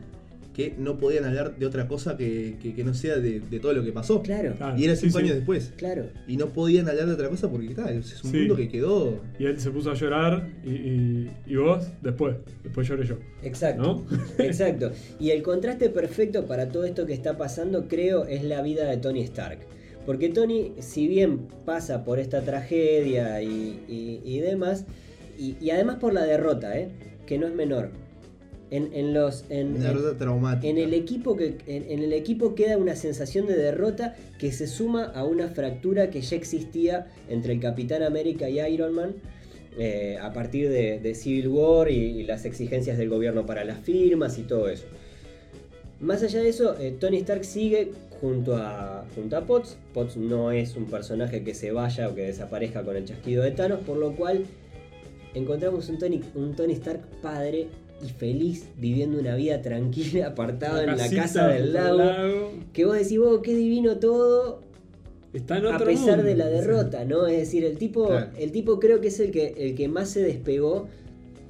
que no podían hablar de otra cosa que, que- que no sea de, de todo lo que pasó. Claro, Claro, Y era cinco sí. años después. claro. Y no podían hablar de otra cosa porque tal, es un Sí. mundo que quedó. Y él se puso a llorar y, y- y vos después. Después lloré yo. Exacto. ¿No? Exacto. Y el contraste perfecto para todo esto que está pasando, creo, es la vida de Tony Stark. Porque Tony, si bien pasa por esta tragedia y, y- y demás, y, y además por la derrota, ¿eh? que no es menor. En, en los. En, Una en- derrota traumática. en el equipo que en, en el equipo queda una sensación de derrota que se suma a una fractura que ya existía entre el Capitán América y Iron Man eh, a partir de, de Civil War y, y las exigencias del gobierno para las firmas y todo eso. Más allá de eso, eh, Tony Stark sigue junto a, junto a Potts. Potts no es un personaje que se vaya o que desaparezca con el chasquido de Thanos, por lo cual encontramos un Tony, un Tony Stark padre y feliz, viviendo una vida tranquila, apartado en la casa del lago. Que vos decís, vos, qué divino todo, Está en a otro pesar mundo. de la derrota, ¿no? Es decir, el tipo, Claro. el tipo creo que es el que, el que más se despegó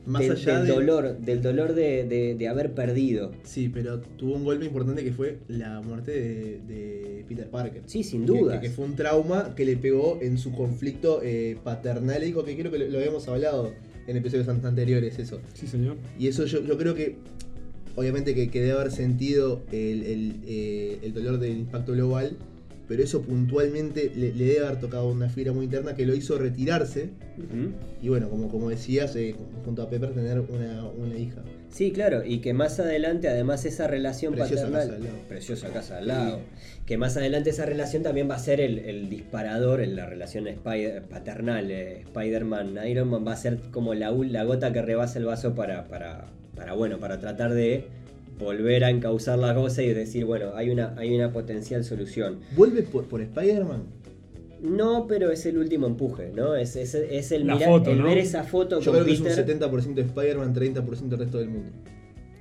Más del, allá del de- dolor, del dolor de, de- de haber perdido. Sí, pero tuvo un golpe importante que fue la muerte de, de Peter Parker. Sí, sin duda. Que, que fue un trauma que le pegó en su conflicto eh, paternálico, que creo que lo, lo habíamos hablado en episodios an- anteriores, eso. Sí, señor. Y eso yo, yo creo que, obviamente que, que debe haber sentido el, el, eh, el dolor del impacto global, pero eso puntualmente le, le debe haber tocado una fibra muy interna que lo hizo retirarse. Y bueno, como, como decías, eh, junto a Pepper tener una, una hija. Sí, claro, y que más adelante, además, esa relación Preciosa paternal. casa al lado. Preciosa casa al lado. Que más adelante esa relación también va a ser el, el disparador en la relación Spider- paternal. eh, Spider-Man, Iron Man va a ser como la, la gota que rebasa el vaso para, para, para, bueno, para tratar de volver a encauzar la cosa y decir, bueno, hay una, hay una potencial solución. ¿Vuelve por, por Spider-Man? No, pero es el último empuje, ¿no? Es, es, es el, mirar- foto, el ¿no? ver esa foto Yo con creo que es un Peter. 70% de Spider-Man, 30% del resto del mundo.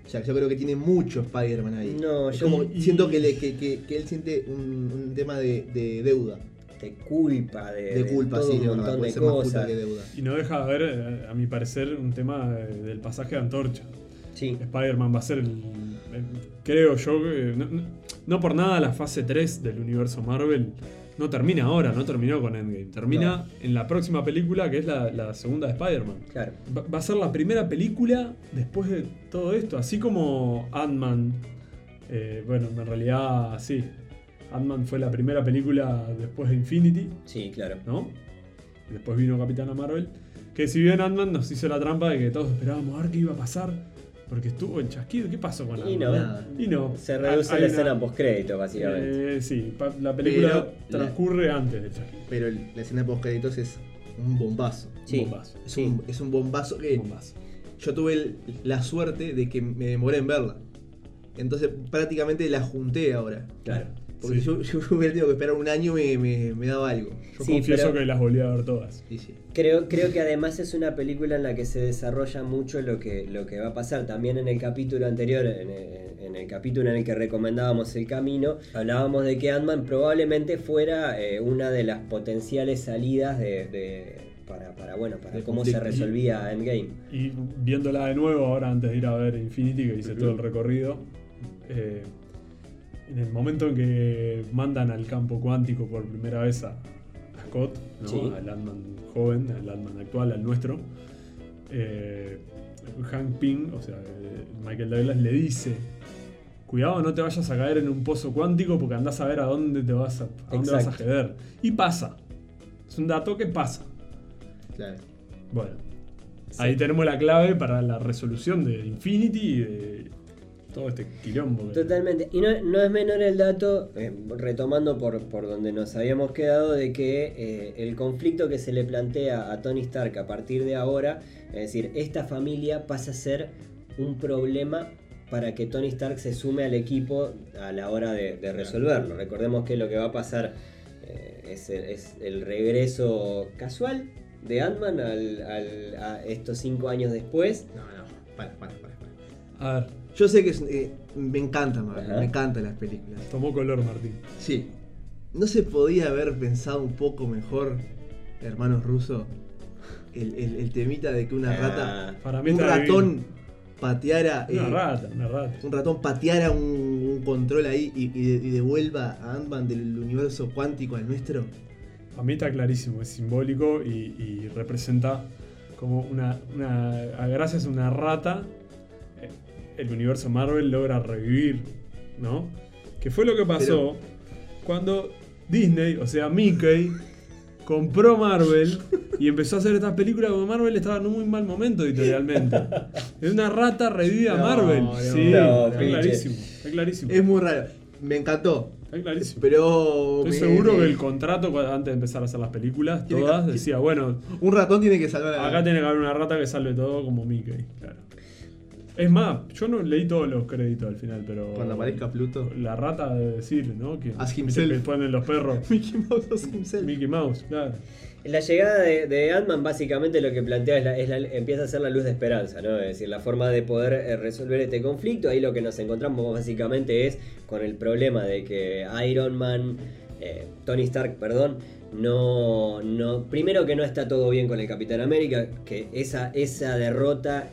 O sea, yo creo que tiene mucho Spider-Man ahí. No, Es yo- como, y- siento que, le- que, que- que él siente un, un tema de, de deuda. de culpa, de, De culpa, todo sí, un montón de culpa cosas. que deuda. Y no deja de haber, eh, a mi parecer, un tema eh, del pasaje de antorcha. Sí, Spider-Man va a ser el, el- creo yo, que no, no- por nada la fase 3 del universo Marvel no termina ahora, no terminó con Endgame. Termina en la próxima película que es la, la segunda de Spider-Man. claro. Va, va a ser la primera película después de todo esto, así como Ant-Man. eh, bueno, en realidad sí. Ant-Man fue la primera película después de Infinity, Sí, claro. ¿no? Y después vino Capitana Marvel. Que si bien Ant-Man nos hizo la trampa de que todos esperábamos a ver qué iba a pasar. Porque estuvo en chasquido. ¿Qué pasó con Y Ant-Man? no. Nada. Y no. Se reduce Hay la una- escena post-crédito, básicamente. Eh, sí, pa- la película Pero la- transcurre antes del chasquido. Pero el- la escena post créditos es un bombazo. sí, bombazo. Es, sí. un, es un bombazo que Bombazo. yo tuve el- la suerte de que me demoré en verla. Entonces prácticamente la junté ahora. Claro. Porque Sí. yo, yo hubiera tenido que esperar un año me, me, me daba algo. Yo Sí, confieso pero- que las volví a ver todas. Sí, sí. Creo, creo que además es una película en la que se desarrolla mucho lo que, lo que va a pasar. También en el capítulo anterior, en el, en el capítulo en el que recomendábamos el camino, hablábamos de que Ant-Man probablemente fuera eh, una de las potenciales salidas de, de- para, para, bueno, para De cómo se resolvía Endgame. Y viéndola de nuevo ahora antes de ir a ver Infinity, que hice todo el recorrido, eh, en el momento en que mandan al campo cuántico por primera vez a, a Scott, ¿no? Sí. al Ant-Man joven, al Ant-Man actual, al nuestro, eh, Hank Pym, o sea, eh, Michael Douglas le dice, cuidado no te vayas a caer en un pozo cuántico porque andás a ver a dónde te vas a, a dónde vas a ceder. Y pasa. Es un dato que pasa. Claro. Bueno, Sí. ahí tenemos la clave para la resolución de Infinity y de todo este quilombo. que- Totalmente. Y no, no es menor el dato, eh, retomando por, por donde nos habíamos quedado, de que eh, el conflicto que se le plantea a Tony Stark a partir de ahora, es decir, esta familia pasa a ser un problema para que Tony Stark se sume al equipo a la hora de, de resolverlo. Recordemos que lo que va a pasar eh, es, el, es el regreso casual de Ant-Man al- al- a estos cinco años después. No, no. Para, para, para. para. A ver, Yo sé que es- eh, me encanta Marvel, Ajá. me encantan las películas. tomó color Martín. Sí. ¿No se podía haber pensado un poco mejor, hermanos rusos, el, el- el temita de que una Ah, rata, Para mí un ratón pateara, Una eh, rata, una rata. un ratón pateara un, un control ahí y, y de- y devuelva a Ant-Man del universo cuántico al nuestro? A mí está clarísimo, es simbólico y, y representa como una, Gracias a una rata, el universo Marvel logra revivir, ¿no? Que fue lo que pasó cuando Disney, o sea Mickey, compró Marvel y empezó a hacer estas películas porque Marvel estaba en un muy mal momento editorialmente. Es una rata revive a No, Marvel. no, sí, no, está clarísimo. Está clarísimo. Es muy raro. Me encantó. Está clarísimo. Pero. Estoy me- seguro me- que el contrato antes de empezar a hacer las películas, todas que- decía, bueno, Un ratón tiene que salvar a. acá tiene que haber una rata que salve todo como Mickey, claro. Es más, yo no leí todos los créditos al final, pero. Cuando aparezca Pluto. La rata debe decir, ¿no? Que, viste himself. que ponen los perros. Mickey Mouse as himself. Mickey Mouse, claro. La llegada de, de Ant-Man básicamente lo que plantea es, la, es la- empieza a ser la luz de esperanza, ¿no? Es decir, la forma de poder eh, resolver este conflicto. Ahí lo que nos encontramos básicamente es con el problema de que Iron Man, eh, Tony Stark, perdón, no, no, primero que no está todo bien con el Capitán América, que esa, esa derrota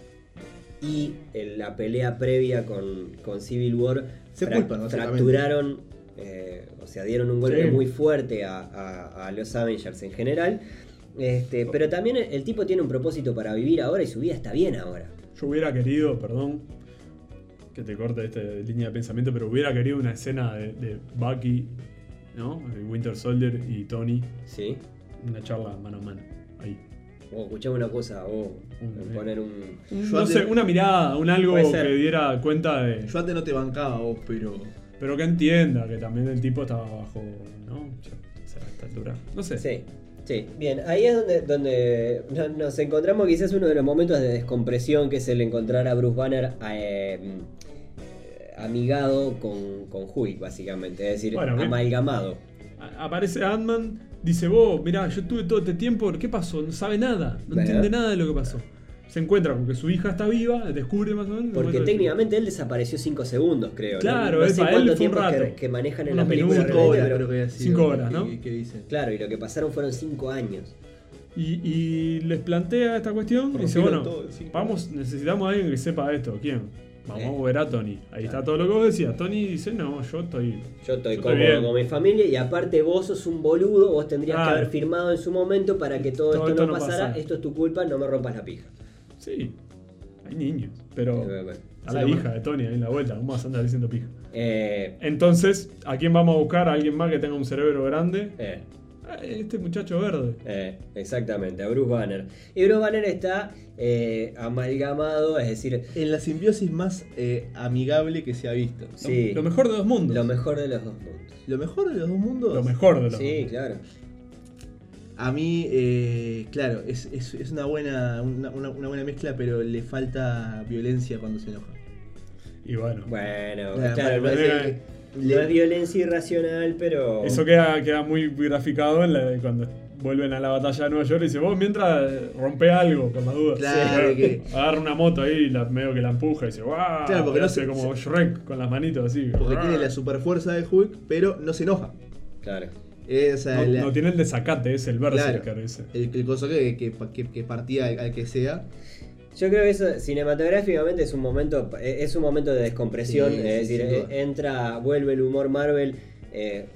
y la pelea previa con, con Civil War Se fra- culpan, fracturaron, eh, o sea, dieron un golpe Sí. muy fuerte a, a- a los Avengers en general. Este, pero también el, el tipo tiene un propósito para vivir ahora y su vida está bien ahora. Yo hubiera querido, perdón, que te corte esta línea de pensamiento, pero hubiera querido una escena de, de Bucky ¿no? El Winter Soldier y Tony, Sí. una charla mano a mano. Ahí. O escuchame una cosa, o poner un. Yo no antes- sé, una mirada, un algo que diera cuenta de. Yo antes no te bancaba vos, pero. Pero que entienda que también el tipo estaba bajo, ¿no? O sea, a esta altura. No sé. Sí, sí. Bien, ahí es donde, donde no- nos encontramos quizás uno de los momentos de descompresión, que es el encontrar a Bruce Banner eh, amigado con, con Hulk, básicamente. Es decir, Bueno, amalgamado. Aparece Ant-Man, dice, vos, mirá, yo tuve todo este tiempo, ¿qué pasó? No sabe nada, no entiende nada de lo que pasó. Se encuentra con que su hija está viva, descubre más o menos. Porque técnicamente él desapareció 5 segundos, creo. Claro, no, él- sé para él fue un tiempo que, rato. que manejan en Unos la película. minutos, Cinco realmente, horas pero- creo que había sido. Cinco horas, ¿no? que- que dicen. Claro, y lo que pasaron fueron 5 años. Y, y les plantea esta cuestión y dice, bueno, vamos, necesitamos a alguien que sepa esto. ¿Quién? Vamos a ver a Tony. Ahí está todo lo que vos decías. Tony dice, no, yo estoy... Yo estoy Yo cómodo con mi familia y aparte vos sos un boludo, vos tendrías que haber firmado en su momento para que todo, Todo esto, esto no pasara. Esto es tu culpa, no me rompas la pija. Sí, hay niños, pero... A la hija de Tony ahí en la vuelta, ¿cómo vas a andar diciendo pija? Eh, Entonces, ¿a quién vamos a buscar? ¿A alguien más que tenga un cerebro grande? eh, Este muchacho verde. eh, exactamente, a Bruce Banner. Y Bruce Banner está eh, amalgamado, es decir, En la simbiosis más eh, amigable que se ha visto. Lo- Sí. Lo, mejor de dos mundos. lo mejor de los dos mundos. Lo mejor de los dos mundos. Lo mejor de los Sí, dos. claro. A mí, eh, claro, es, es- es una, buena, una, una- una buena mezcla, pero le falta violencia cuando se enoja. Y bueno, Bueno, La- claro, no parece no es violencia irracional, pero. eso queda, queda muy graficado en la- cuando vuelven a la batalla de Nueva York y dice, vos mientras rompe algo, por la duda. Claro, que- Agarra una moto ahí y la, medio que la empuja y dice, ¡guau! Claro, porque Y no hace se- como Shrek con las manitos así. Porque tiene la super fuerza de Hulk, pero no se enoja. Claro. Eh, o sea, no, la- no tiene el desacate, es el Berserker claro, ese. el, el coso que, que, que- que partía al, al que sea. Yo creo que eso cinematográficamente es un momento eh, es un momento de descompresión, Sí, es decir, eh, entra, vuelve el humor Marvel, eh,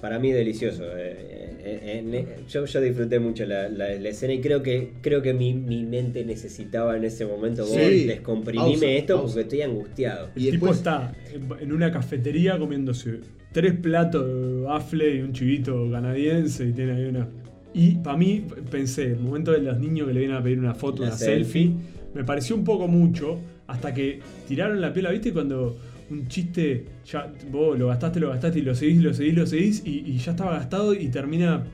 para mí delicioso. eh, eh, eh, yo, yo disfruté mucho la, la- la escena y creo que creo que mi, mi mente necesitaba en ese momento descomprimime Pausa, esto pausa. porque estoy angustiado. El Y tipo después- está en una cafetería comiéndose tres platos de bafle y un chivito canadiense y tiene ahí una... Y para mí, pensé, el momento de los niños que le vienen a pedir una foto, Una una selfie, selfie. Me pareció un poco mucho, hasta que tiraron la piel, ¿viste? Cuando un chiste, ya vos lo gastaste, lo gastaste y lo seguís, lo seguís, lo seguís y, y ya estaba gastado y termina...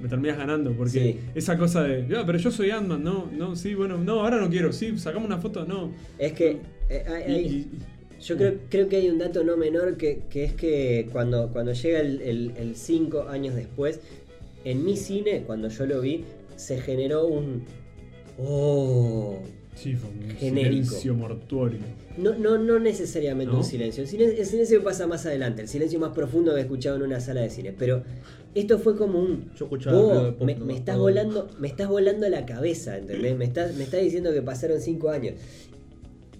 Me terminas ganando, porque Sí. esa cosa de, "Ah, pero yo soy Ant-Man, no, no, sí, bueno, no, ahora no quiero, sí, sacamos una foto, no. Es que eh, hay- Y- hay- y- Yo creo, creo que hay un dato no menor que, que es que cuando, cuando llega el, el, el cinco años después, en mi cine, cuando yo lo vi, se generó un... Oh, Sí, fue un Genérico. silencio mortuorio. no, no, no necesariamente ¿No? un silencio. El silencio. el silencio pasa más adelante, el silencio más profundo que he escuchado en una sala de cine. Pero esto fue como un... Yo escuchaba pop, me, no me me estás volando, me estás volando la cabeza, ¿entendés? Me estás, me estás diciendo que pasaron cinco años.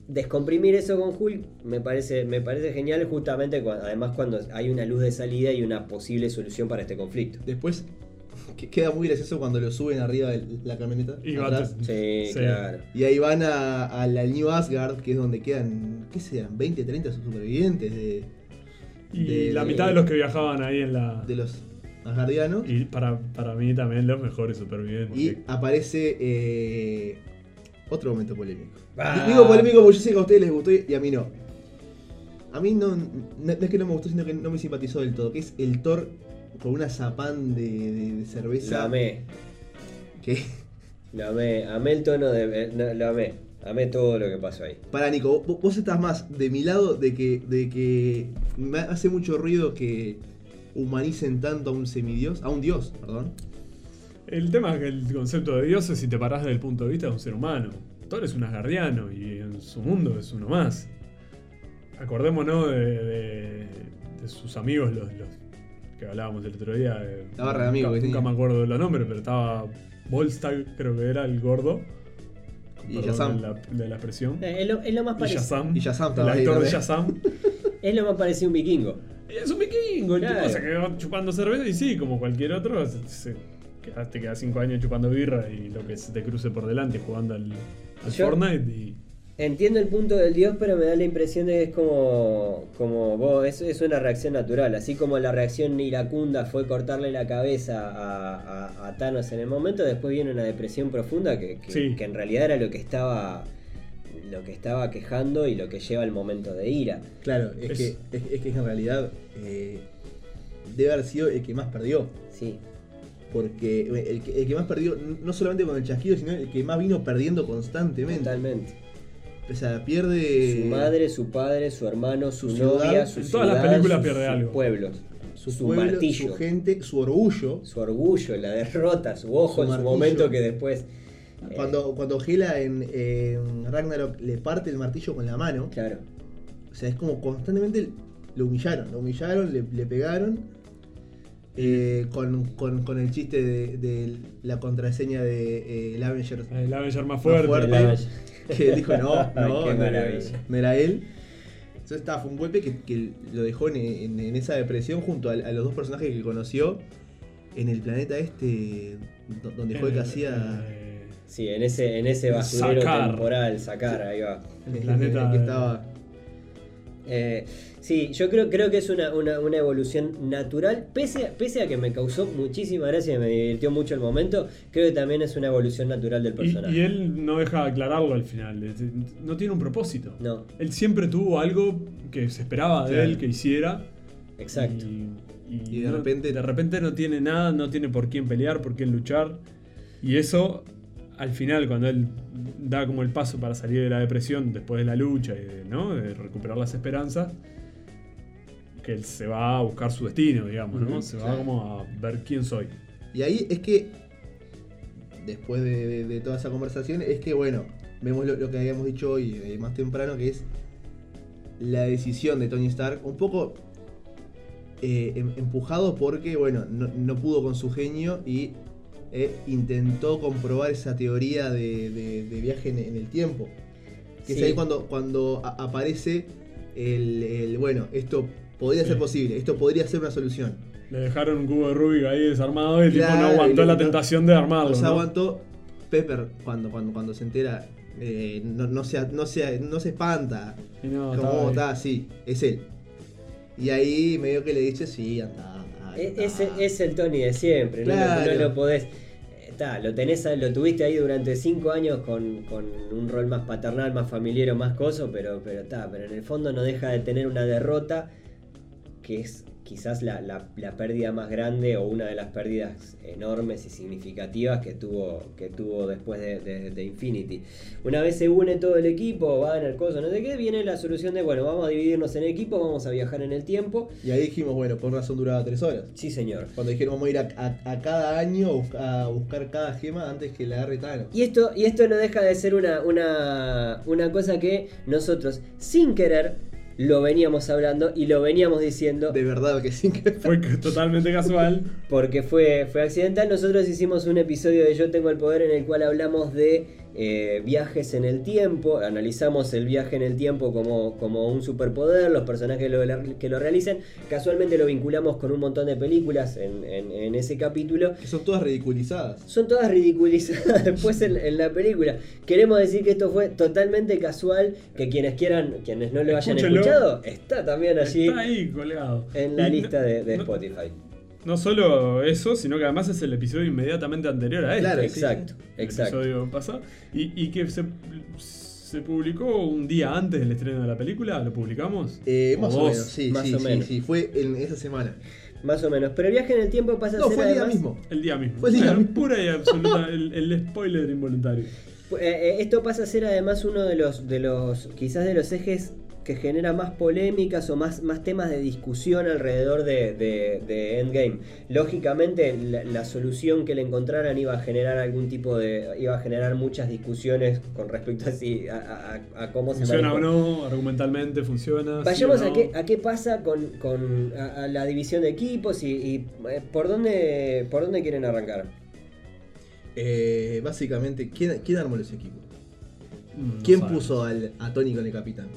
Descomprimir eso con Hulk me parece, me parece genial, justamente además cuando hay una luz de salida y una posible solución para este conflicto. Después que- queda muy gracioso cuando lo suben arriba de la camioneta. Y atrás. Sí, Sí. claro. Y ahí van a, a la New Asgard, que es donde quedan, ¿qué sean? 20, 30 supervivientes de, Y De- la mitad de los que viajaban ahí en la. de los asgardianos. Y para, para mí también los mejores supervivientes. Y aparece eh, otro momento polémico. Ah. Digo polémico porque yo sé que a ustedes les gustó y a mí no. A mí no, no, no es que no me gustó, sino que no me simpatizó del todo. Que es el Thor con una zapán de, de- de cerveza. Lo amé, Que, lo amé, amé el tono de... eh, no, lo amé, amé todo lo que pasó ahí. para Nico, vos, vos estás más de mi lado de que, de que me hace mucho ruido que humanicen tanto a un semidios, a un dios, perdón. El tema es que el concepto de Dios es si te parás desde el punto de vista de un ser humano. Thor es un asgardiano y en su mundo es uno más. Acordémonos de, de- de sus amigos, los, los que hablábamos el otro día. eh, La barra de amigos Nunca, que nunca tenía. me acuerdo de los nombres, pero estaba Volstagg, creo que era el gordo. Y Perdón de la, de la expresión. Eh, Es lo, es lo más Y parecido. Y Shazam El estaba ahí actor de. Shazam. Es lo más parecido a un vikingo. Y es un vikingo, el Claro. tipo se quedó chupando cerveza y sí, como cualquier otro, se, se- quedás- te quedas cinco años chupando birra y lo que se te cruce por delante jugando al, al Yo- Fortnite y Entiendo el punto del dios, pero me da la impresión de que es como, como vos, es, es una reacción natural. Así como la reacción iracunda fue cortarle la cabeza a, a- a Thanos en el momento, después viene una depresión profunda que, que- Sí. que en realidad era lo que estaba lo que estaba quejando y lo que lleva al momento de ira. Claro, es, Es- Que, es, es que en realidad eh, debe haber sido el que más perdió. Sí, Porque el que, el que más perdió, no solamente con el chasquido, sino el que más vino perdiendo constantemente. totalmente. O sea, pierde. Su madre, su padre, su hermano, su, su ciudad. novia, su En todas las ciudad, películas sus- pierde sus algo. pueblos, su, su pueblo, martillo. su gente, su orgullo. su orgullo, la derrota, su ojo Su en su martillo. momento que después. eh, Cuando, cuando Hela en, en Ragnarok le parte el martillo con la mano, Claro. o sea, es como constantemente lo humillaron, lo humillaron, le, le pegaron. eh, con, con- con el chiste de, de la contraseña de eh, el Avenger El Avenger más Más fuerte. que dijo no, no, Qué no, maravilla. no era él. Entonces estaba, fue un golpe que, que lo dejó en, en- en esa depresión junto a, a los dos personajes que conoció en el planeta este do- donde fue que hacía eh, Sí, en ese, en ese basurero Sacar. temporal, sacar, ahí va. el en- planeta en el que estaba Eh, sí, yo creo, creo que es una, una- una evolución natural, pese a, pese a que me causó muchísima gracia y me divirtió mucho el momento, creo que también es una evolución natural del personaje. y él no deja de aclararlo al final. No tiene un propósito. No, Él siempre tuvo algo que se esperaba de Claro. él que hiciera. exacto. Y, Y de no- repente- de repente no tiene nada, no tiene por quién pelear, por quién luchar. Y eso, al final, cuando él da como el paso para salir de la depresión después de la lucha y de, ¿no? de recuperar las esperanzas, que él se va a buscar su destino, digamos, ¿no? Se claro. va como a ver quién soy. y ahí es que después de, de- de toda esa conversación es que bueno vemos lo, lo que habíamos dicho hoy eh, más temprano que es la decisión de Tony Stark un poco eh, em- empujado porque bueno no, no pudo con su genio y eh, intentó comprobar esa teoría de, de- de viaje en, en el tiempo que Sí. es ahí cuando, cuando a- aparece el, el, bueno esto podría Sí. ser posible esto podría ser una solución Le dejaron un cubo de Rubik ahí desarmado y el tipo no aguantó la no- tentación de armarlo. O sea, ¿no? aguantó Pepper cuando, cuando, cuando se entera, eh, no, no, se, no, se, no se espanta. Y no, como estaba ahí. está, sí, es él. Y ahí medio que le dice, sí, anda. E- anda". Ese es el Tony de siempre, no lo- Claro. no, lo podés. Está, lo tenés, lo tuviste ahí durante cinco años con, con un rol más paternal, más familiar más coso, pero, pero está, pero en el fondo no deja de tener una derrota que es quizás la, la- la pérdida más grande o una de las pérdidas enormes y significativas que tuvo, que tuvo después de, de- de Infinity. Una vez se une todo el equipo, va en el coso, no sé qué, viene la solución de, bueno, vamos a dividirnos en equipos, vamos a viajar en el tiempo. Y ahí dijimos, bueno, por razón duraba tres horas. Sí, señor. Cuando dijeron, vamos a ir a, a- a cada año a buscar, a buscar cada gema antes que la agarre Thanos. Y esto, y esto no deja de ser una, una, una cosa que nosotros, sin querer, lo veníamos hablando y lo veníamos diciendo De verdad que sí que. Fue totalmente casual. porque fue, fue accidental. Nosotros hicimos un episodio de Yo Tengo el Poder en el cual hablamos de eh, viajes en el tiempo, analizamos el viaje en el tiempo como, como un superpoder, los personajes que lo, que lo realizan. Casualmente lo vinculamos con un montón de películas en, en- en ese capítulo. que son todas ridiculizadas. son todas ridiculizadas después en, en la película. Queremos decir que esto fue totalmente casual, que quienes quieran, quienes no lo hayan escuchado, está también allí Está ahí colgado. en la Y lista no- de, de no- Spotify. No solo eso, sino que además es el episodio inmediatamente anterior a este. Claro, sí, exacto, el exacto. episodio pasado. Y, y que se, se publicó un día antes del estreno de la película, ¿lo publicamos? Eh, más o, menos, sí, más sí, o sí, menos. sí, fue en esa semana. Más o menos. Pero el viaje en el tiempo pasa a No, ser fue el día además- mismo. El día mismo. Fue el día mismo. Pura y absoluta, el, el spoiler involuntario. Eh, eh, esto pasa a ser además uno de los, de los, quizás de los ejes que genera más polémicas o más, más temas de discusión alrededor de, de- de Endgame. Lógicamente, la, la solución que le encontraran iba a generar algún tipo de. iba a generar muchas discusiones con respecto a, si, a, a- a cómo se ¿Funciona o no? ¿Argumentalmente funciona? sí Vayamos a, no? qué, a qué pasa con, con a, a la división de equipos y, y, eh, por dónde por dónde quieren arrancar. Eh, básicamente, ¿quién, quién armó los equipos? Mm, no ¿Quién sabe. puso al, a Tony con el capitán?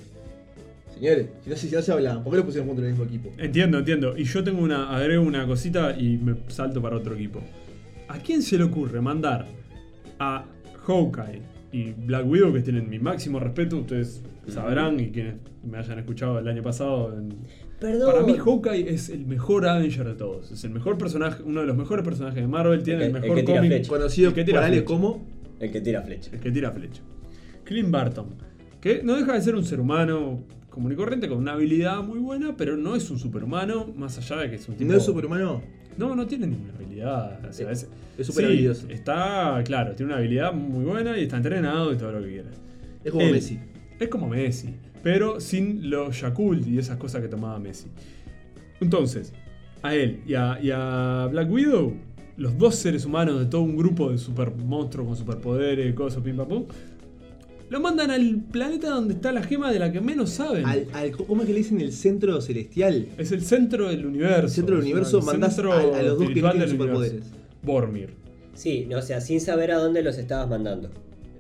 Señores, si no, si no se hablaban, ¿por qué lo pusieron juntos en el mismo equipo? Entiendo, entiendo. Y yo tengo una, agrego una cosita y me salto para otro equipo. ¿A quién se le ocurre mandar a Hawkeye y Black Widow, que tienen mi máximo respeto, ustedes sabrán, y quienes me hayan escuchado el año pasado. en- Perdón. Para mí, Hawkeye es el mejor Avenger de todos. Es el mejor personaje, uno de los mejores personajes de Marvel. Tiene El mejor el que tira cómic. flecha. Conocido El que por tira Ale flecha. como. El que tira flecha. El que tira flecha. Clint Barton. Que no deja de ser un ser humano común y corriente con una habilidad muy buena, pero no es un superhumano, más allá de que es un tipo. ¿No es superhumano? No, no tiene ninguna habilidad. O sea, es, Es súper sí, habilidoso. Está, claro, tiene una habilidad muy buena y está entrenado y todo lo que quiera. Es como Él. Messi. Es como Messi, pero sin los Yakult y esas cosas que tomaba Messi. Entonces, a él y a, y a Black Widow, los dos seres humanos de todo un grupo de super monstruos con superpoderes, cosas, pim pam pum, lo mandan al planeta donde está la gema de la que menos saben. Al, al- ¿Cómo es que le dicen el centro celestial? Es el centro del universo. El centro del universo mandás centro a, a los dos que no tienen del superpoderes. universo. Bormir. Sí, no, o sea, sin saber a dónde los estabas mandando.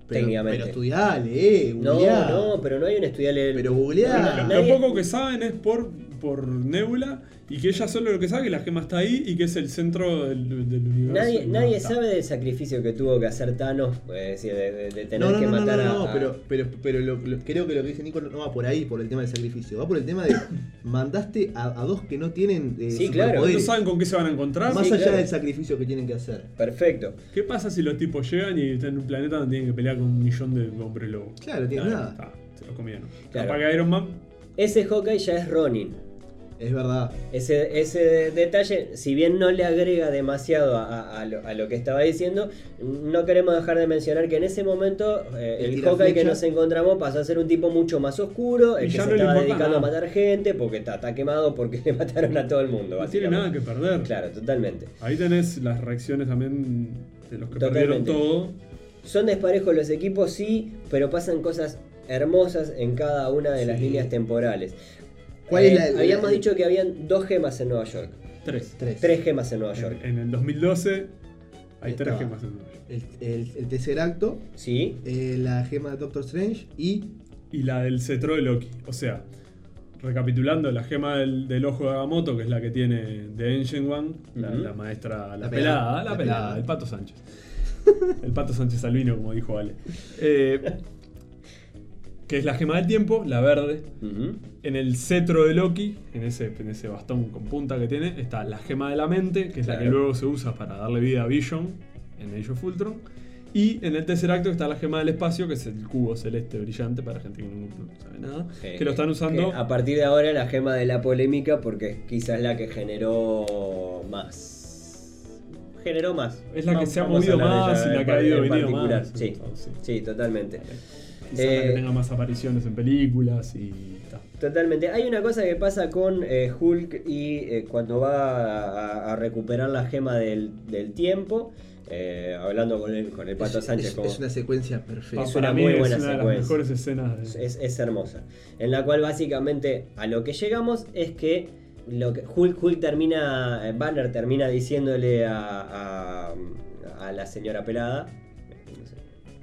Pero, técnicamente. pero estudiale, eh. no, googleá. no, pero no hay un estudiante. Pero googleá. Lo, Nadie- lo poco que saben es por, por Nebula y que ella solo lo que sabe que la gema está ahí y que es el centro del, del universo. Nadie, no nadie sabe del sacrificio que tuvo que hacer Thanos, pues, de, de- de tener No, no, que no, no, matar no, no, a. a- pero, pero, pero lo- lo- creo que lo que dice Nico no va por ahí, por el tema del sacrificio. Va por el tema de mandaste a, a dos que no tienen eh, Sí, claro. No saben con qué se van a encontrar. Más Sí, allá claro. del sacrificio que tienen que hacer. Perfecto. ¿Qué pasa si los tipos llegan y están en un planeta donde tienen que pelear con un millón de hombres lobos? Claro, tiene nada. está, se los comieron. Claro. Capaz que Iron Man. Ese Hawkeye ya es Ronin. Es verdad. Ese, ese detalle, si bien no le agrega demasiado a, a- a lo, a lo que estaba diciendo, no queremos dejar de mencionar que en ese momento eh, El el Hawkeye que nos encontramos pasó a ser un tipo mucho más oscuro, el Y que ya se no estaba dedicando a matar gente porque está, está quemado porque le mataron a todo el mundo. No tiene nada que perder. Claro, totalmente. Ahí tenés las reacciones también de los que Totalmente. perdieron todo. Son desparejos los equipos, sí, pero pasan cosas hermosas en cada una de las líneas temporales. ¿Cuál es la- habíamos la- dicho que habían dos gemas en Nueva York. Tres. Tres. Tres gemas en Nueva York. En, en el 2012 hay tres Estaba. gemas en Nueva York. El, el, el tercer acto, Sí. eh, la gema de Doctor Strange y y la del cetro de Loki. O sea, recapitulando, la gema del, del ojo de Agamotto, que es la que tiene The Ancient One, la, Ujú. la maestra, la, La pelada, pelada, la, la pelada, pelada. el pato Sánchez. el pato Sánchez Albino, como dijo Ale. Eh, que es la gema del tiempo, la verde. Ujú. En el cetro de Loki, en ese, en ese bastón con punta que tiene, está la gema de la mente, que es la que Claro. luego se usa para darle vida a Vision en Age of Ultron. Y en el tercer acto está la gema del espacio, que es el cubo celeste brillante, para gente que no sabe nada, Sí. que lo están usando. A partir de ahora la gema de la polémica porque es quizás la que generó más. Generó más. Es la que Vamos- se ha movido más y la que ha ido en venido más. Sí, sí, totalmente. Quizás la que Eh, tenga más apariciones en películas y tal. Totalmente. Hay una cosa que pasa con eh, Hulk y eh, cuando va a, a recuperar la gema del, del tiempo, eh, hablando con el, con el Pato es, Sánchez, es- como- es una secuencia perfecta. Es una muy es buena una de las secuencia. mejores escenas de- es, es hermosa. En la cual básicamente a lo que llegamos es que lo que Hulk, Hulk termina, eh, Banner termina diciéndole a, a, a la señora pelada. no sé,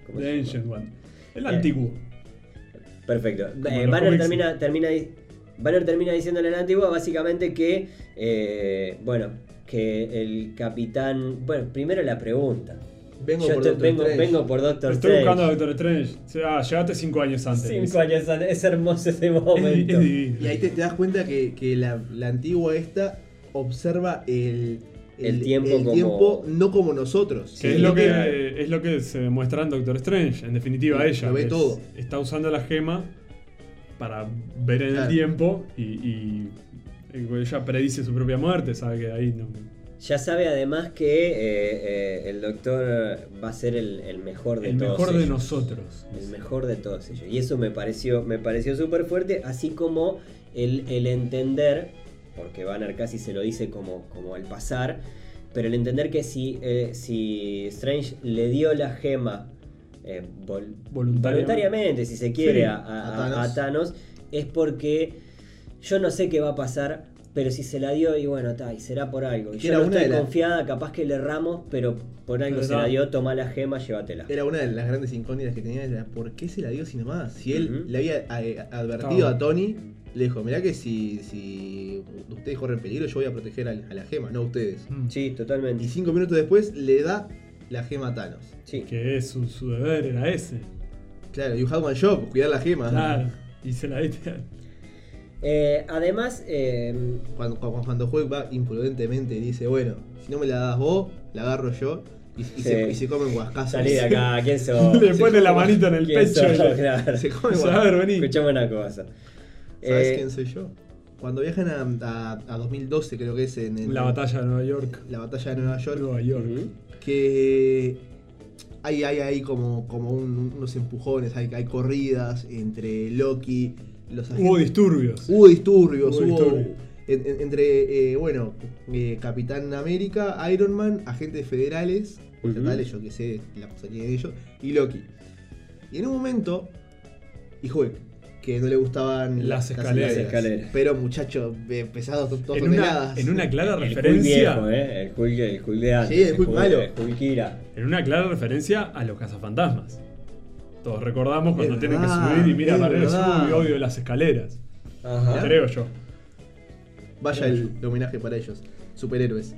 ¿cómo The? Ancient One. El Eh, antiguo. Perfecto. Eh, Banner, termina, termina, Banner termina diciéndole a la antigua básicamente que, eh, bueno, que el capitán... Bueno, primero la pregunta. Vengo Yo por estoy- Doctor vengo, por Doctor Estoy Strange. buscando a Doctor Strange. O sea, llegaste cinco años antes. Cinco dice. años antes. Es hermoso ese Es, momento. es. Y ahí te, te das cuenta que, que la, la antigua esta observa el, El tiempo el como- tiempo no como nosotros. Que es, lo que, es lo que se demuestra en Doctor Strange. En definitiva, Sí, ella lo ve es- todo. está usando la gema para ver en Claro. el tiempo y, ella predice su propia muerte. Sabe que ahí no. Ya sabe además que eh, eh, el doctor va a ser el, el mejor de El todos mejor de nosotros. El mejor de todos ellos. Y eso me pareció, me pareció súper fuerte, así como el, el entender, porque Banner casi se lo dice como, como al pasar, pero el entender que si, eh, si Strange le dio la gema eh, vol- Voluntariamente. voluntariamente, si se quiere, Sí, a, a- a Thanos. a Thanos, es porque yo no sé qué va a pasar. Pero si se la dio y bueno, está, y será por algo. Y yo era no una estoy confiada, capaz que le erramos, pero por algo Pero se la dio, toma la gema, llévatela. Era una de las grandes incógnitas que tenía, era ¿por qué se la dio sin más? Si él le había eh, advertido a Tony, le dijo, mirá que si, si ustedes corren peligro, yo voy a proteger a, a la gema, no a ustedes. Mm. Sí, totalmente. Y cinco minutos después le da la gema a Thanos. Sí. Que es su, su deber, era ese. Claro, you have one job, cuidar la gema. Claro. Y se la diste. Eh, además, eh, Cuando, cuando, cuando Hulk va imprudentemente y dice, bueno, si no me la das vos, la agarro yo. Y, y Sí. se, y se come un guascazo. salí de acá, ¿quién sos? Le pone la manito en el ¿Quién pecho. sos? Claro. Se. Escuchame una cosa. ¿Sabes Eh, quién soy yo? Cuando viajan a, a- a 2012, creo que es en, La batalla de Nueva York. la batalla de Nueva York, Nueva York. que hay, hay ahí como, como un- unos empujones, hay, hay corridas entre Loki, los Hubo disturbios. Hubo disturbios, Hubo hubo, disturbios. en- en- entre, eh, bueno, eh, Capitán América, Iron Man, agentes federales, estatales, yo que sé, la pasaría de ellos, y Loki. Y en un momento, y Hulk, que no le gustaban Las escaleras. Las escaleras. Pero muchachos, eh, pesados, dos En toneladas. una, en una clara El Hulk referencia. viejo, ¿eh? El Hulk, el Hulk de antes. Sí, el Hulk malo. El Hulk Ira. En una clara referencia a los cazafantasmas. Todos recordamos cuando Es tienen verdad, que subir y mira verdad. y odio las escaleras. Ajá. Creo yo. Vaya el, el homenaje para ellos, superhéroes.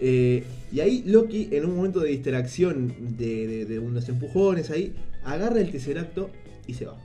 Eh, y ahí Loki, en un momento de distracción de, de- de unos empujones ahí, agarra el Tesseracto y se va.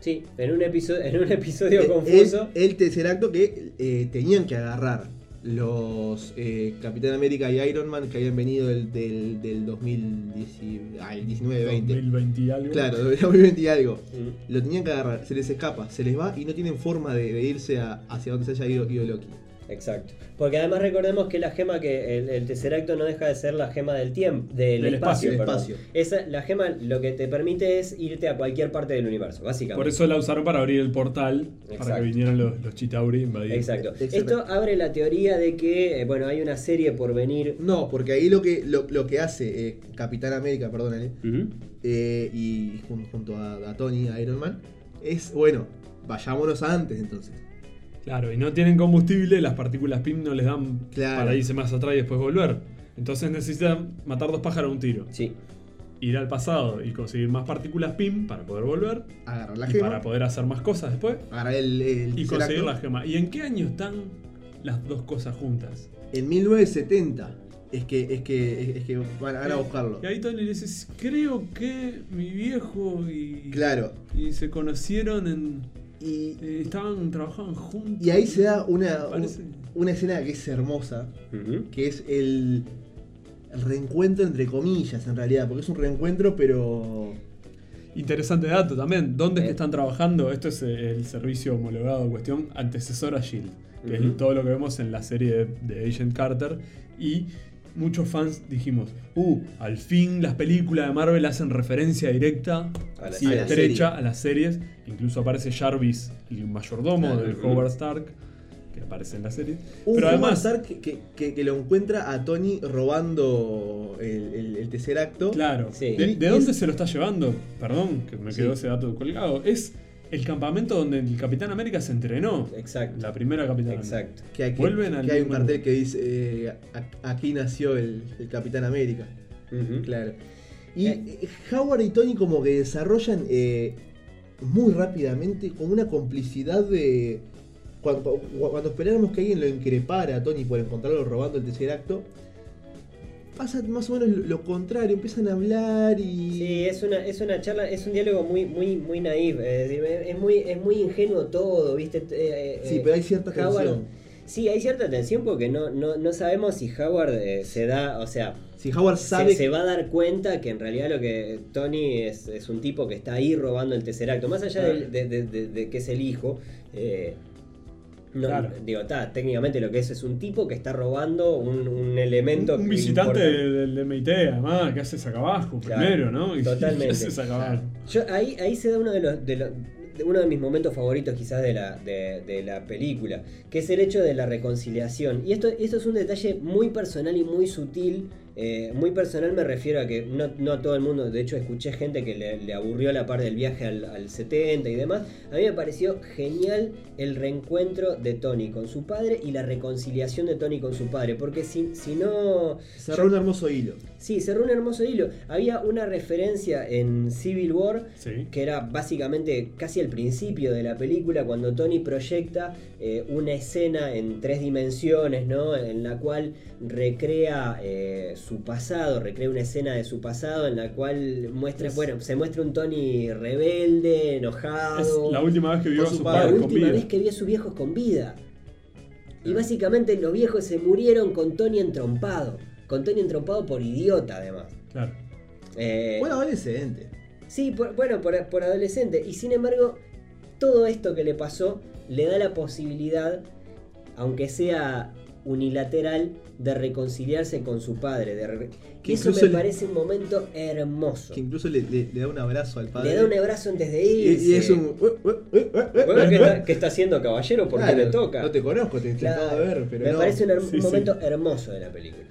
Sí, en un episodio, en un episodio Eh, confuso. El, el Tesseracto que eh, tenían que agarrar los eh, Capitán América y Iron Man que habían venido del, del, del 2019, ah, el 19-20. 2020 y algo. Claro, del 2020 y algo. Mm. Lo tenían que agarrar, se les escapa, se les va y no tienen forma de, de irse a- hacia donde se haya ido, ido Loki. Exacto. Porque además recordemos que la gema que el, el Tesseracto no deja de ser la gema del tiempo, del, Del espacio. espacio. Esa, la gema lo que te permite es irte a cualquier parte del universo, básicamente. Por eso la usaron para abrir el portal. Para que vinieran los, los Chitauri invadir. Exacto. Esto abre la teoría de que, eh, bueno, hay una serie por venir. No, porque ahí lo que, lo, lo que hace eh, Capitán América, perdónale, Ujú. eh, y jun- junto a, a Tony, a Iron Man, es, bueno, vayámonos antes entonces. Claro, y no tienen combustible, las partículas PIM no les dan Claro. para irse más atrás y después volver. Entonces necesitan matar dos pájaros a un tiro. Sí. Ir al pasado y conseguir más partículas PIM para poder volver. Agarrar la y gema, para poder hacer más cosas después. agarrar el, el Y conseguir la gema. ¿Y en qué año están las dos cosas juntas? En 1970 es que, es que, es que van, van a buscarlo. Y ahí Tony le dice, creo que mi viejo y, Claro. y se conocieron en... Y, eh, estaban, trabajaban juntos. y ahí se da una, una escena que es hermosa, que es el, el reencuentro entre comillas en realidad, porque es un reencuentro pero... Interesante dato también. ¿Dónde es Eh. que están trabajando? Esto es eh, el servicio homologado en cuestión, antecesor a Shield, que es todo lo que vemos en la serie de, de Agent Carter. Y muchos fans dijimos, uh, al fin las películas de Marvel hacen referencia directa A la y serie. estrecha a las series. Incluso aparece Jarvis, el mayordomo Claro. de Howard Stark, que aparece en la serie. Un Pero además, Stark que, que- lo encuentra a Tony robando el, el, el Tesseracto. Claro. Sí. ¿De, dónde es- se lo está llevando? Perdón, que me Sí. quedó ese dato colgado. Es el campamento donde el Capitán América se entrenó. Exacto. La primera Capitán América. Exacto. Que, hay- que- Vuelven al que hay un cartel que dice eh, "A- aquí nació el, el Capitán América. Claro. Y Eh. eh, Howard y Tony como que desarrollan eh, muy rápidamente como una complicidad de... Cuando, cuando esperáramos que alguien lo increpara a Tony por encontrarlo robando el tercer acto, pasa más o menos lo, contrario, empiezan a hablar y... Sí, es una, es una charla, es un diálogo muy, muy, muy naif. Es, decir, es muy, es muy ingenuo todo, ¿viste? Eh, eh, Sí, pero hay cierta Howard- tensión. Sí, hay cierta tensión porque no, no, no sabemos si Howard eh, se da, o sea, Si Howard sabe... se va a dar cuenta que en realidad lo que Tony es, es un tipo que está ahí robando el Tesseracto. Más allá del- de, de- de- de que es el hijo, eh, no, Claro. digo, está, técnicamente lo que es es un tipo que está robando un, un elemento. Un, visitante del del MIT, además, que haces acá abajo Claro, primero, ¿no? Totalmente. ¿Qué haces acá abajo? Yo, ahí, ahí se da uno de los, de los- de uno de mis momentos favoritos quizás de la, de, de la película, que es el hecho de la reconciliación. Y esto, esto es un detalle muy personal y muy sutil. Eh, muy personal me refiero a que no, no a todo el mundo, de hecho escuché gente que le, le aburrió la parte del viaje al, al 70 y demás. A mí me pareció genial el reencuentro de Tony con su padre y la reconciliación de Tony con su padre, porque si, si no... Cerró un hermoso hilo. Sí, cerró un hermoso hilo. Había una referencia en Civil War Sí. que era básicamente casi al principio de la película cuando Tony proyecta eh, una escena en tres dimensiones, ¿no? En la cual recrea eh, su pasado, recrea una escena de su pasado en la cual muestra, Es- bueno, se muestra un Tony rebelde, Es enojado. la última vez que vio a su padre, la padre con última vida. vez que vio a sus viejos con vida. Y básicamente los viejos se murieron con Tony entrompado. Con Tony entrompado por idiota, además. Claro. Eh, Bueno, adolescente. Sí, por- bueno, por, por adolescente. Y sin embargo, todo esto que le pasó le da la posibilidad, aunque sea unilateral, de reconciliarse con su padre. De re- Que y eso me le- parece un momento hermoso. Que incluso le, le- le da un abrazo al padre. Le da un abrazo antes de irse. y es un. Bueno, ¿qué, está, qué está haciendo caballero? Porque Claro, le toca. No te conozco, te, Claro. acabo de ver, pero me no. parece un, her- Sí, un sí. momento hermoso de la película.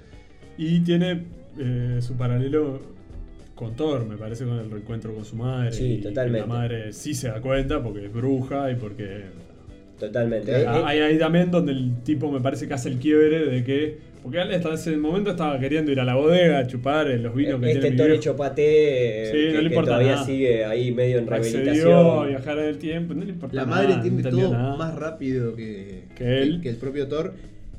Y tiene eh, su paralelo con Thor, me parece, con el reencuentro con su madre. Sí, y totalmente. La madre sí se da cuenta porque es bruja y porque. Totalmente. Eh, eh, Hay ahí también donde el tipo me parece que hace el quiebre de que. Porque él hasta ese momento estaba queriendo ir a la bodega a chupar eh, los vinos que este tiene mi Tony viejo. Chopaté, Sí, que, no le que importa todavía nada. sigue ahí medio en Accedió a rehabilitación. viajar en el tiempo, no le importa La nada, madre no entiende entendía todo nada. más rápido que, Que él. que el propio Thor.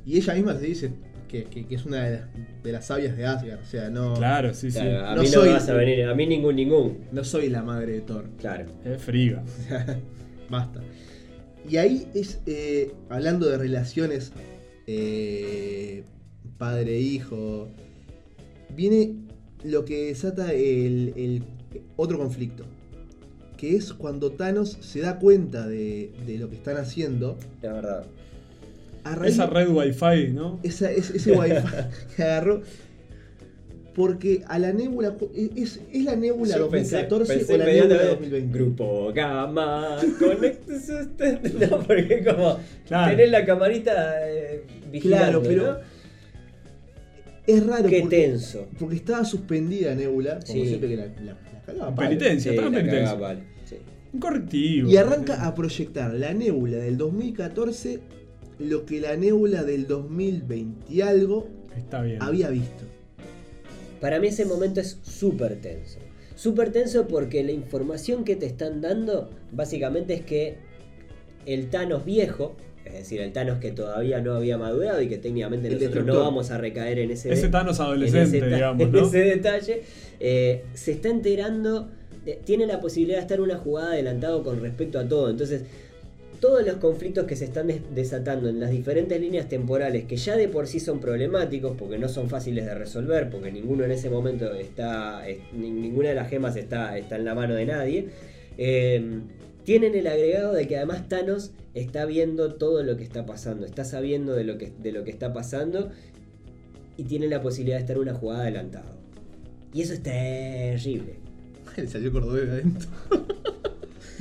Y ella misma se dice que, que- que es una de las, de las sabias de Asgard. O sea, no, Claro, sí, sí. A No mí no soy- me vas a venir, a mí ningún, ningún. no soy la madre de Thor. Claro. Es friga. Basta. Y ahí es, eh, hablando de relaciones eh, padre-hijo, viene lo que desata el, el otro conflicto. Que es cuando Thanos se da cuenta de, de lo que están haciendo. La verdad. Raíz- Esa red wifi, ¿no? esa- es- ese wifi que agarró. Porque a la nébula. ¿Es, es la nébula Yo pensé- 2014 pensé o la nébula inmediatamente, 2020? Grupo Gamma, conéctese usted. No, porque como Claro. tener la camarita eh, vigilando, Claro, pero. ¿no? Es raro. Qué porque, tenso. porque estaba suspendida Nebula, como Sí. siempre que la, la, la cagaba. Penitencia, Sí, estaba penitencia. cagaba. Sí. Un correctivo. Y arranca a proyectar la Nebula del 2014 lo que la Nebula del 2020 y algo Está bien. había visto. Para mí ese momento es súper tenso. Súper tenso porque la información que te están dando básicamente es que el Thanos viejo, es decir, el Thanos que todavía no había madurado y que técnicamente El nosotros no vamos a recaer en ese, Ese Thanos en adolescente, ese, digamos, en ¿no? ese detalle, eh, se está enterando, eh, tiene la posibilidad de estar una jugada adelantado con respecto a todo. Entonces, todos los conflictos que se están des- desatando en las diferentes líneas temporales, que ya de por sí son problemáticos, porque no son fáciles de resolver, porque ninguno en ese momento está, es- ni- ninguna de las gemas está, está en la mano de nadie, eh, tienen el agregado de que además Thanos está viendo todo lo que está pasando, está sabiendo de lo que, de lo que está pasando y tiene la posibilidad de estar una jugada adelantado. Y eso es terrible. Le salió cordobés de adentro.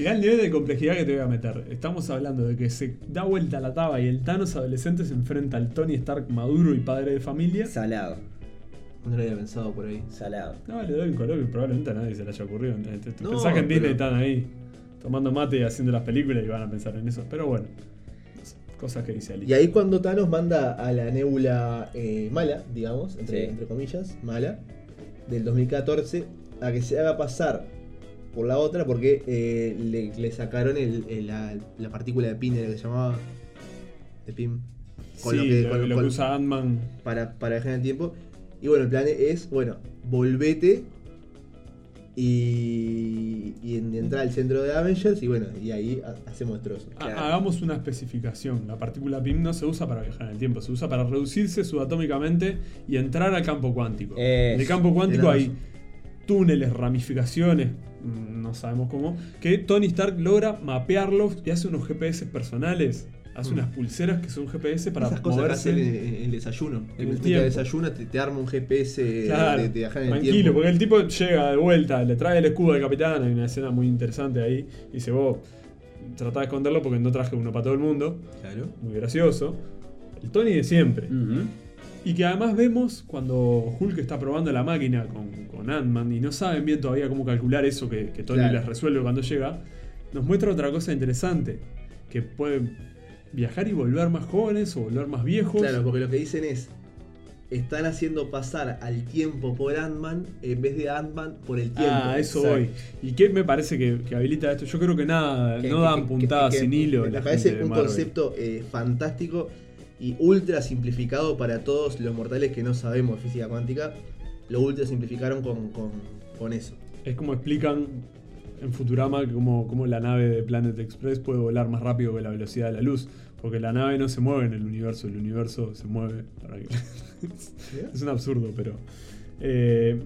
Mirá el nivel de complejidad que te voy a meter. Estamos hablando de que se da vuelta la taba y el Thanos adolescente se enfrenta al Tony Stark maduro y padre de familia. Salado, No lo había pensado por ahí. salado. No, le doy un color que probablemente a nadie se le haya ocurrido. No, Pensás que en Disney pero- están ahí tomando mate y haciendo las películas y van a pensar en eso. Pero bueno, cosas que dice Ali. Y ahí cuando Thanos manda a la nébula eh, mala, digamos, entre, Sí. entre comillas, mala, del 2014, a que se haga pasar por la otra porque eh, le, le sacaron el- el- la, la partícula de PIN, era que se llamaba de PIN, con sí, lo que, lo, con- lo con- que usa Ant-Man. para, para viajar en el tiempo. Y bueno, el plan es, bueno, volvete y, y en- entrar al centro de Avengers y bueno, y ahí ha- hacemos trozo. Ha- Claro. Hagamos una especificación. La partícula PIM no se usa para viajar en el tiempo, se usa para reducirse subatómicamente y entrar al campo cuántico. Eso. En el campo cuántico hay razón. Túneles, ramificaciones, mm, no sabemos cómo, que Tony Stark logra mapearlos y hace unos GPS personales. Hace Mm. unas pulseras que son GPS para Esas cosas que moverse. hacen en, en el desayuno. en El el que tiempo. desayuna te, te arma un GPS Claro, de, de viajar en el tranquilo, tiempo. porque el tipo llega de vuelta, le trae el escudo al capitán, hay una escena muy interesante ahí, y dice, vos, tratá de esconderlo porque no traje uno para todo el mundo, Claro. muy gracioso. El Tony de siempre. Y que además vemos cuando Hulk está probando la máquina con, con Ant-Man y no saben bien todavía cómo calcular eso que, que Tony Claro. les resuelve cuando llega, nos muestra otra cosa interesante, que pueden viajar y volver más jóvenes o volver más viejos. Claro, porque lo que dicen es. Están haciendo pasar al tiempo por Ant-Man en vez de Ant-Man por el tiempo. Ah, eso voy. ¿Y qué me parece que, que habilita esto? Yo creo que nada, Que- no dan puntadas sin hilo. Me parece un Marvel. concepto eh, fantástico y ultra simplificado para todos los mortales que no sabemos física cuántica. Lo ultra simplificaron con, con, con eso. Es como explican en Futurama cómo, cómo la nave de Planet Express puede volar más rápido que la velocidad de la luz. Porque la nave no se mueve en el universo, el universo se mueve. para que- es un absurdo, pero. eh,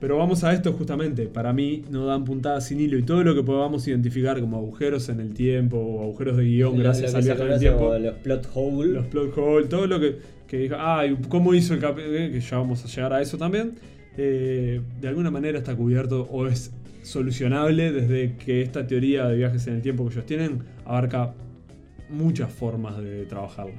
pero vamos a esto justamente. Para mí no dan puntadas sin hilo y todo lo que podamos identificar como agujeros en el tiempo o agujeros de guion Lo- gracias lo al viaje en el tiempo. Los plot holes. Los plot holes, todo lo que, que diga, ah, y ¿cómo hizo el cap eh, Que ya vamos a llegar a eso también. eh, de alguna manera está cubierto o es solucionable desde que esta teoría de viajes en el tiempo que ellos tienen abarca muchas formas de trabajarla.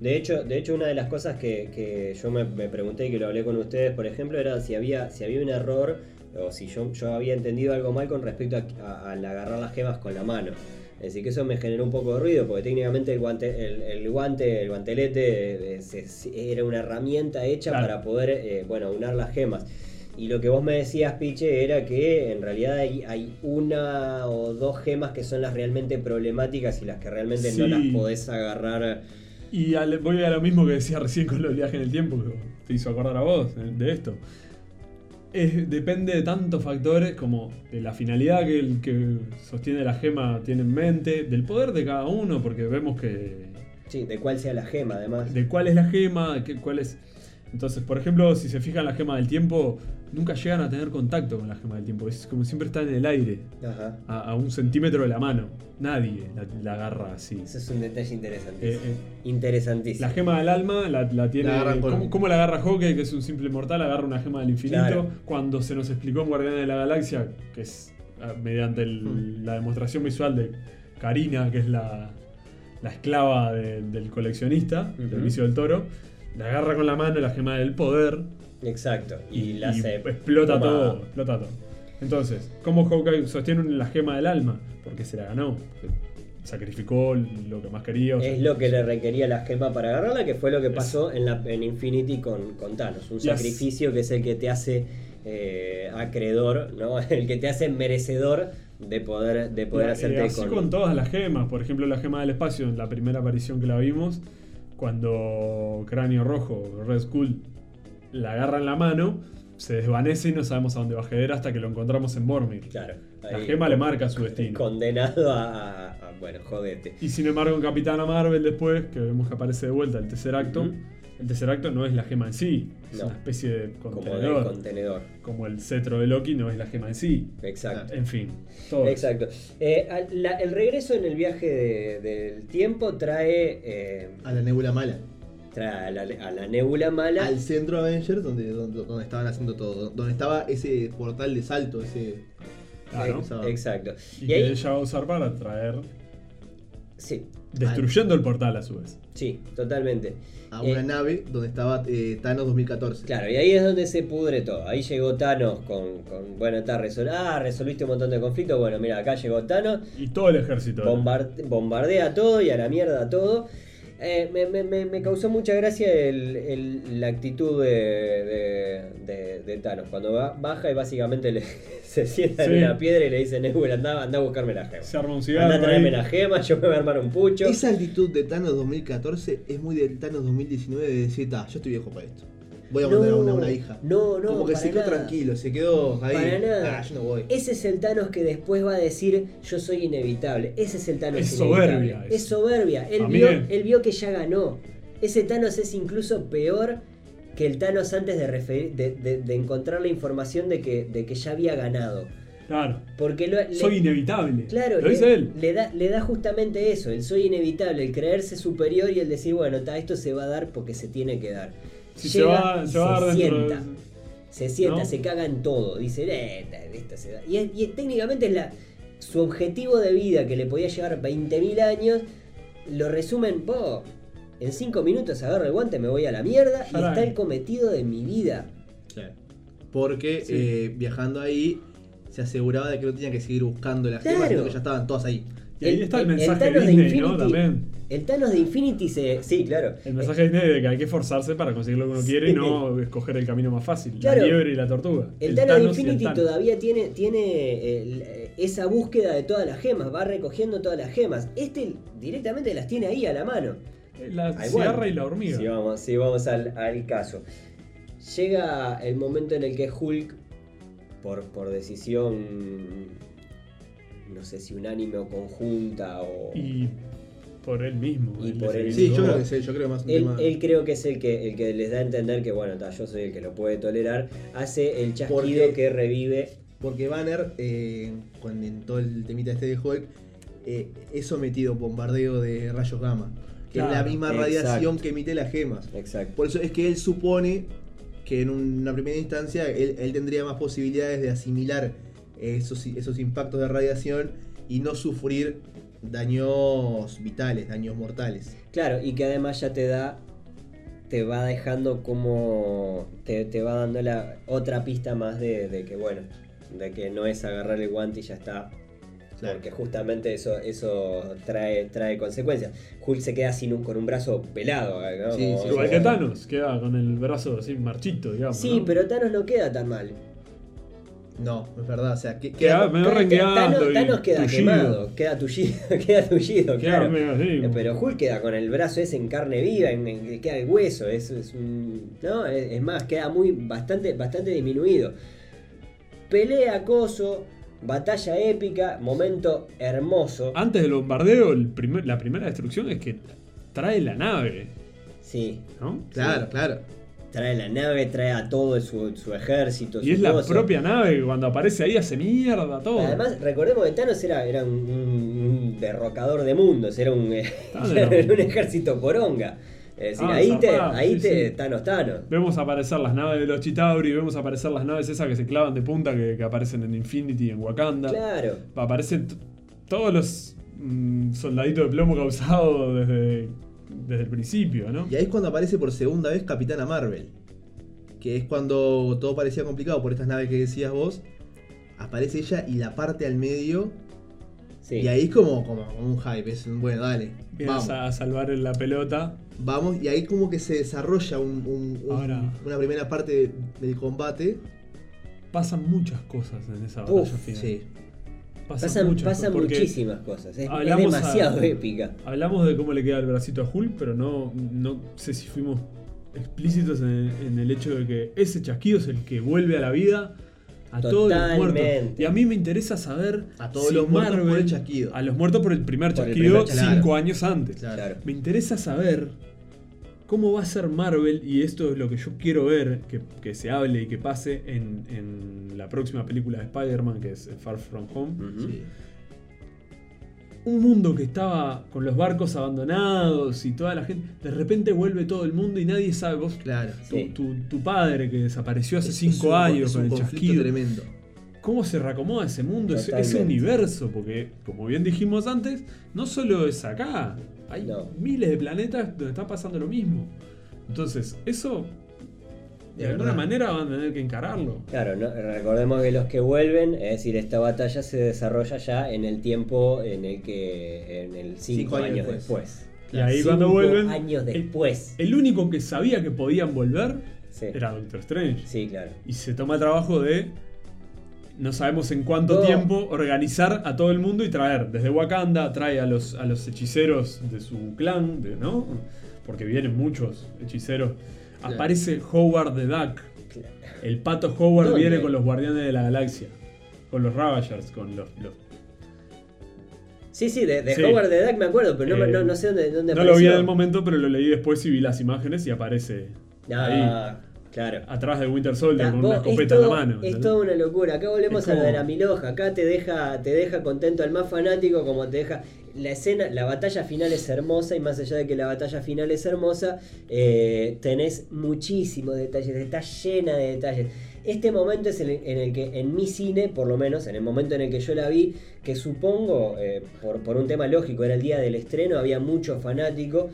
De hecho, de hecho, una de las cosas que, que yo me, me pregunté y que lo hablé con ustedes, por ejemplo, era si había, si había un error o si yo, yo había entendido algo mal con respecto al agarrar las gemas con la mano. Es decir, que eso me generó un poco de ruido, porque técnicamente el guante, el, el guante, el guantelete eh, se- se- era una herramienta hecha Claro. para poder, eh, bueno, unar las gemas. Y lo que vos me decías, Piche, era que en realidad hay, hay una o dos gemas que son las realmente problemáticas y las que realmente no las podés agarrar. Y al- voy a lo mismo que decía recién con los viajes en el tiempo, que te hizo acordar a vos eh, de esto. Es- depende de tantos factores como de la finalidad que el que sostiene la gema tiene en mente, del poder de cada uno, porque vemos que Sí, de cuál sea la gema, además. de cuál es la gema, de qué- cuál es. Entonces, por ejemplo, si se fijan la gema del tiempo, nunca llegan a tener contacto con la gema del tiempo. Es como siempre está en el aire, Ajá. a, a un centímetro de la mano. Nadie la, la agarra así. Ese es un detalle interesantísimo. Eh, eh, Interesantísimo. la gema del alma la, la tiene. La con- ¿cómo, cómo la agarra Hawkeye, que es un simple mortal? Agarra una gema del infinito. Claro. Cuando se nos explicó en Guardianes de la Galaxia, que es ah, mediante el- Hmm. la demostración visual de Karina, que es la, la esclava de- del coleccionista, del vicio del toro, la agarra con la mano la gema del poder Exacto. Y, y, la hace. explota Toma. todo. Explota todo. Entonces, ¿cómo Hawkeye sostiene la gema del alma? Porque se la ganó. Sacrificó lo que más quería. o sea, Es lo que le requería la gema para agarrarla, que fue lo que pasó en, la, en Infinity con, con Thanos. Un sacrificio que es el que te hace eh, acreedor, ¿no? El que te hace merecedor de poder, de poder Y, eh, hacerte así con... todas las gemas. Por ejemplo, la gema del espacio, en la primera aparición que la vimos, cuando Cráneo Rojo, Red Skull, la agarra en la mano, se desvanece y no sabemos a dónde va a caer hasta que lo encontramos en Bormir. Claro. La gema le marca su destino. Condenado a, Bueno, jodete. Y sin embargo, en Capitana Marvel, después, que vemos que aparece de vuelta el tercer acto. El tercer acto no es la gema en sí, es No. una especie de Como de contenedor. contenedor. Como el cetro de Loki no es la gema en sí. Exacto. En fin, todo. Exacto. Eh, la- el regreso en el viaje de- del tiempo trae, eh, A la nebula mala. trae a, la, a la mala. Al centro Avengers, donde, donde, donde estaban haciendo todo. Donde estaba ese portal de salto, ese. Claro. Exacto. Exacto. Y, Y que ahí, ella va a usar para traer. sí, Destruyendo el portal a su vez. sí, totalmente. A una Eh, nave donde estaba eh, Thanos 2014. Claro, y ahí es donde se pudre todo. Ahí llegó Thanos con, con bueno, está resol ah, resolviste un montón de conflictos. Bueno, mira, acá llegó Thanos, Y todo el ejército. bombar- bombardea todo y a la mierda todo. Eh, me, me- me- me causó mucha gracia el- el- la actitud de, de, de- de Thanos. Cuando va- baja y básicamente le- se sienta Sí. en una piedra y le dice, Nebula, anda, anda a buscarme la gema. Se arma un Anda a traerme ahí. la gema, yo me voy a armar un pucho. Esa actitud de Thanos 2014 es muy del Thanos 2019 de decir, "Ta, yo estoy viejo para esto. Voy a mandar a una, a una hija. No, no, Como que para se quedó nada. tranquilo, se quedó ahí. Para nada. Ah, yo no voy. Ese es el Thanos que después va a decir yo soy inevitable. Ese es el Thanos Es inevitable. soberbia Es soberbia. Él vio, me- él vio que ya ganó. Ese Thanos es incluso peor que el Thanos antes de, referir- de, de- de encontrar la información de que, de que ya había ganado. Claro. Porque lo- le- Soy inevitable. Claro, Lo le, dice él. le da, le da justamente eso, el soy inevitable, el creerse superior y el decir, bueno, ta, esto se va a dar porque se tiene que dar. Si se va, va de- sienta. Se sienta, ¿No? se caga en todo. Dice, "Eh, ta, esto se da". Y, es- y técnicamente es la, su objetivo de vida que le podía llevar 20.000 años, lo resumen, po, en 5 minutos agarro el guante, me voy a la mierda y está el cometido de mi vida. Porque Sí. eh, viajando ahí se aseguraba de que no tenía que seguir buscando las gemas, Claro. sino que ya estaban todas ahí. Y ahí está el, mensaje de Disney, Infinity- ¿no? También. El Thanos de Infinity se... Sí, claro. El mensaje Disney de que hay que esforzarse para conseguir lo que uno quiere y no escoger el camino más fácil. Claro. La liebre y la tortuga. El, Thanos de Infinity Thanos. todavía tiene, tiene el- esa búsqueda de todas las gemas, va recogiendo todas las gemas. Este directamente las tiene ahí a la mano. La bueno, y la hormiga. Si vamos, si vamos al, al caso. Llega el momento en el que Hulk, por, por decisión, no sé si unánime o conjunta, o... Y por él mismo. Y él por él Sí, yo mismo. creo que sí, yo creo más Él, él creo que es el que, el que les da a entender que, bueno, ta, yo soy el que lo puede tolerar. Hace el chasquido Porque- que revive. Porque Banner, eh, con en todo el temita este de Hulk, eh, es sometido a bombardeo de rayos gamma. Que es la misma exacto. radiación que emite las gemas. Exacto. Por eso es que él supone que en una primera instancia él, él tendría más posibilidades de asimilar esos, esos impactos de radiación y no sufrir daños vitales, daños mortales. Claro, y que además ya te da. Te va dejando como. Te, te va dando la otra pista más de, de que, bueno, de que no es agarrar el guante y ya está. Claro. Porque justamente eso, eso trae, trae consecuencias. Hulk se queda sin un, con un brazo pelado. ¿no? Sí, Como- sí, Igual sí. que Thanos, queda con el brazo así marchito, digamos. Sí, ¿no? pero Thanos no queda tan mal. No, es verdad. O sea, que, Queda queda- medio Thanos, queda tullido. quemado, queda tullido, queda tullido, claro. medio como- Pero Hulk queda con el brazo ese en carne viva, en, en que queda el hueso, es, es un. No, es, es más, queda muy bastante, bastante disminuido. Pelea, coso, batalla épica, momento hermoso. Antes del bombardeo, el primer- la primera destrucción es que trae la nave, Sí, ¿no? Claro, claro. Trae la nave, trae a todo su, su ejército. Y su es la propia nave que cuando aparece ahí hace mierda todo. Además, recordemos que Thanos era, era un, un derrocador de mundos, era un, era un- ejército poronga. Es decir, Ah, ahí te, ahí sí, te, sí. Thanos, Thanos. Vemos aparecer las naves de los Chitauri, vemos aparecer las naves esas que se clavan de punta que, que aparecen en Infinity y en Wakanda. Claro. Aparecen todos los mm, soldaditos de plomo causados desde, desde el principio, ¿no? Y ahí es cuando aparece por segunda vez Capitana Marvel. Que es cuando todo parecía complicado por estas naves que decías vos. Aparece ella y la parte al medio. Sí. Y ahí es como, como, un hype. Es un, bueno, dale. Vienes Vamos. a salvar la pelota. Vamos. Y ahí como que se desarrolla un- un- un- Ahora. una primera parte de- del combate. Pasan muchas cosas en esa Uf, batalla final. Sí. Pasan, Pasan, muchas pasan muchísimas cosas. Es, demasiado a- épica. Hablamos de cómo le queda el bracito a Hulk, pero no, no sé si fuimos explícitos en, en el hecho de que ese chasquido es el que vuelve a la vida a todos los muertos. Totalmente. Y a mí me interesa saber A todos si los muertos por el chasquido. A los muertos por el primer Por el chasquido primer cinco años antes. Claro. Me interesa saber cómo va a ser Marvel, y esto es lo que yo quiero ver, que, que se hable y que pase en, en la próxima película de Spider-Man, que es Far From Home. Sí. Un mundo que estaba con los barcos abandonados y toda la gente, de repente vuelve todo el mundo y nadie sabe, vos, Claro. tu, Sí. tu- tu padre que desapareció hace Es- cinco es un- años es con el conflicto chasquido. tremendo. ¿Cómo se reacomoda ese mundo, ese, universo? Porque, como bien dijimos antes, no solo es acá, hay No. miles de planetas donde está pasando lo mismo. Entonces, eso, de De alguna verdad. manera van a tener que encararlo. Claro, ¿no? recordemos que los que vuelven, es decir, esta batalla se desarrolla ya en el tiempo en el que, en el cinco, Cinco años años después. después. Y ahí Cinco cuando vuelven, años el- después. El único que sabía que podían volver Sí. era Doctor Strange. Sí, claro. Y se toma el trabajo de, no sabemos en cuánto No. tiempo, organizar a todo el mundo y traer. Desde Wakanda trae a los, a los hechiceros de su clan, de- ¿no? Porque vienen muchos hechiceros. Claro. Aparece Howard the Duck. Claro. El pato Howard viene con los guardianes de la galaxia. Con los Ravagers, con los... los- Sí, sí, de, de Sí. Howard the Duck me acuerdo, pero no, me- Eh, no, no sé dónde, dónde No lo vi en el momento, pero lo leí después y vi las imágenes y aparece Ah, claro. atrás de Winter Soldier Ta- con una es escopeta todo- en la mano. Es toda una locura. Acá volvemos a lo de la milhoja. Acá te deja, te deja contento al más fanático, como te deja. La escena, la batalla final es hermosa, y más allá de que la batalla final es hermosa, eh, tenés muchísimos detalles, está llena de detalles. Este momento es el- en el que en mi cine, por lo menos, en el momento en el que yo la vi, que supongo, eh, por, por un tema lógico, era el día del estreno, había muchos fanáticos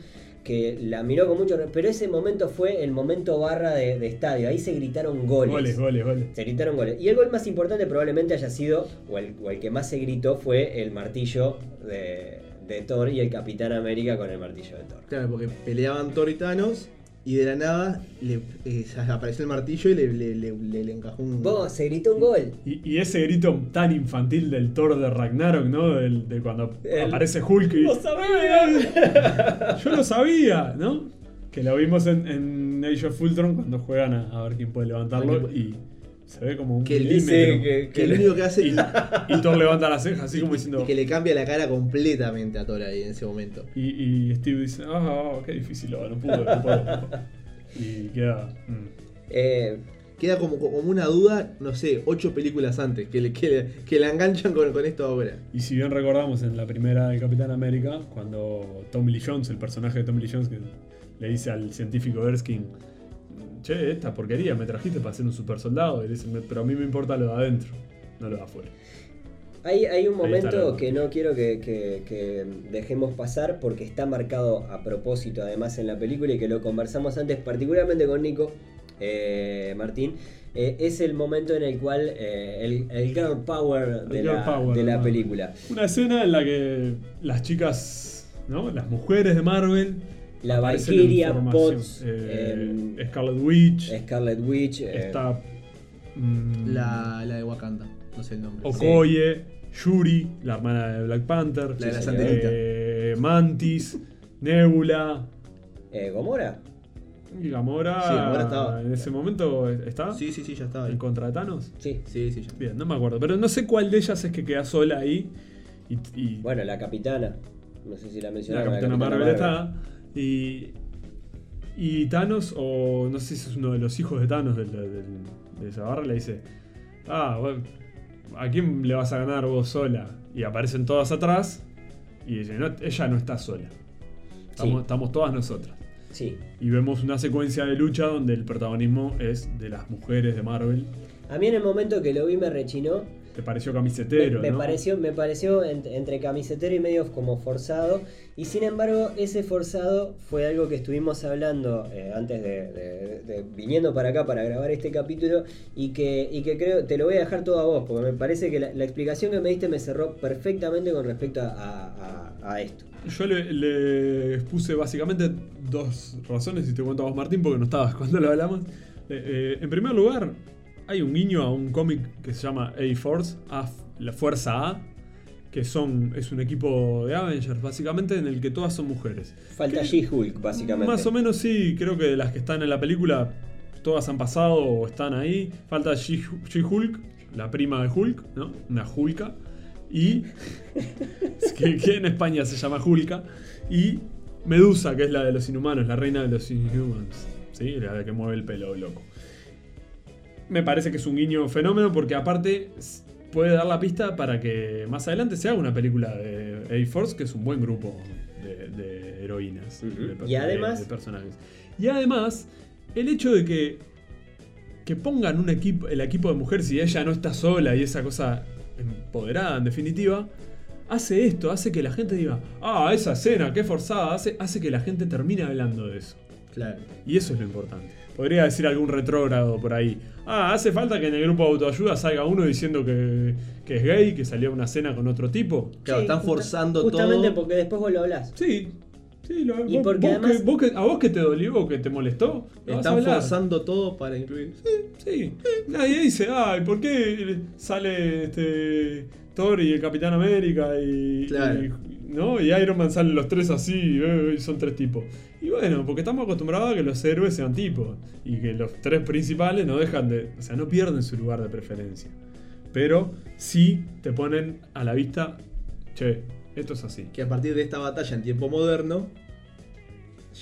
que la miró con mucho... Pero ese momento fue el momento barra de, de estadio, ahí se gritaron goles. Goles, goles, goles. Se gritaron goles. Y el gol más importante probablemente haya sido, o el, o el que más se gritó, fue el martillo de, de Thor y el Capitán América con el martillo de Thor. Claro, porque peleaban Thor y Thanos Y de la nada le, eh, apareció el martillo y le, le, le- le- le encajó un. Vos, se gritó un gol. Y, y ese grito tan infantil del Thor de Ragnarok, ¿no? Del- de cuando El- aparece Hulk y. ¡Lo sabía! Yo lo sabía, ¿no? Que lo vimos en, en Age of Ultron cuando juegan a, a ver quién puede levantarlo y se ve como un Que el- milímetro. Sí, que- Que lo único que hace Y, y Thor levanta las cejas así como diciendo. y que le cambia la cara completamente a Thor ahí en ese momento. Y, y Steve dice, ah, qué difícil, oh, no pude, no puedo. no puedo". Y queda. mm. Eh, Queda como, como una duda, no sé, ocho películas antes, que le, que le, que la enganchan con, con esto ahora. Y si bien recordamos en la primera de Capitán América, cuando Tommy Lee Jones, el personaje de Tommy Lee Jones, que le dice al científico Erskine, che, esta porquería me trajiste para ser un super soldado, y le dice, pero a mí me importa lo de adentro, no lo de afuera. Hay, hay un momento que no quiero que, que- que dejemos pasar porque está marcado a propósito además en la película y que lo conversamos antes particularmente con Nico eh, Martín. Eh, es el momento en el cual eh, el, el girl power de la, girl power, de la ¿no? película. Una escena en la que las chicas, ¿no? Las mujeres de Marvel. La Valkyria. Potts, Eh, em, Scarlet Witch, Scarlet Witch, eh, está. mm, La, la de Wakanda, no sé el nombre. Okoye, Yuri, la hermana de Black Panther, La de la eh. Mantis, Nebula, eh, Gomora. y Gamora. Sí, Gamora estaba. En ese momento está Sí, sí, sí, ya estaba ahí. en contra de Thanos. Sí. Sí, sí, ya. Bien, no me acuerdo, pero no sé cuál de ellas es que queda sola ahí. Y, y Bueno, la capitana. No sé si la la mencionaron. Capitana Marvel está. Y, y Thanos, o no sé si es uno de los hijos de Thanos del- del- de esa barra, le dice: Ah, bueno, ¿a quién le vas a ganar vos sola? Y aparecen todas atrás. Y dice: No, ella no está sola. Estamos, Sí. estamos todas nosotras. Sí. Y vemos una secuencia de lucha donde el protagonismo es de las mujeres de Marvel. A mí en el momento que lo vi me rechinó. Te pareció camisetero, me ¿no? pareció, me pareció ent- entre camisetero y medio como forzado. Y sin embargo, ese forzado fue algo que estuvimos hablando eh, antes de, de- de- viniendo para acá para grabar este capítulo. Y que, y que creo, te lo voy a dejar todo a vos, porque me parece que la, la explicación que me diste me cerró perfectamente con respecto a, a- a esto. Yo le, le puse básicamente dos razones, y te cuento a vos, Martín, porque no estabas cuando lo hablamos. Eh, eh, en primer lugar, hay un guiño a un cómic que se llama A-Force, A- la Fuerza A, que son, es un equipo de Avengers, básicamente, en el que todas son mujeres. Falta She-Hulk, básicamente. Más o menos sí, creo que de las que están en la película, todas han pasado o están ahí. Falta She- She-Hulk, la prima de Hulk, ¿no? Una Hulka. Y. que, que en España se llama Hulka. Y Medusa, que es la de los inhumanos, la reina de los Inhumans. ¿Sí? La de que mueve el pelo loco. Me parece que es un guiño fenómeno porque aparte puede dar la pista para que más adelante se haga una película de A-Force, que es un buen grupo de, de heroínas. De Y además- de- de personajes. Y además, el hecho de que, que pongan un equipo, el equipo de mujeres y ella no está sola y esa cosa empoderada en definitiva, hace esto, hace que la gente diga, ah, esa escena, qué forzada, hace, hace que la gente termine hablando de eso. Claro. Y eso es lo importante. Podría decir algún retrógrado por ahí. Ah, hace falta que en el grupo de autoayuda salga uno diciendo que, que es gay, que salió a una cena con otro tipo. Claro, Sí, están justa- forzando Justamente todo. porque después vos lo hablás. Sí, sí, lo, Y vos- porque vos además- que- vos que- a vos que te dolió, que te molestó, Están forzando todo para incluir. Sí, nadie dice, ay, ¿por qué sale este Thor y el Capitán América y, Claro. y- ¿no? y Iron Man salen los tres así, eh, y son tres tipos? Y bueno, porque estamos acostumbrados a que los héroes sean tipos y que los tres principales no dejan de, o sea, no pierden su lugar de preferencia. Pero sí te ponen a la vista, che, esto es así. Que a partir de esta batalla en tiempo moderno,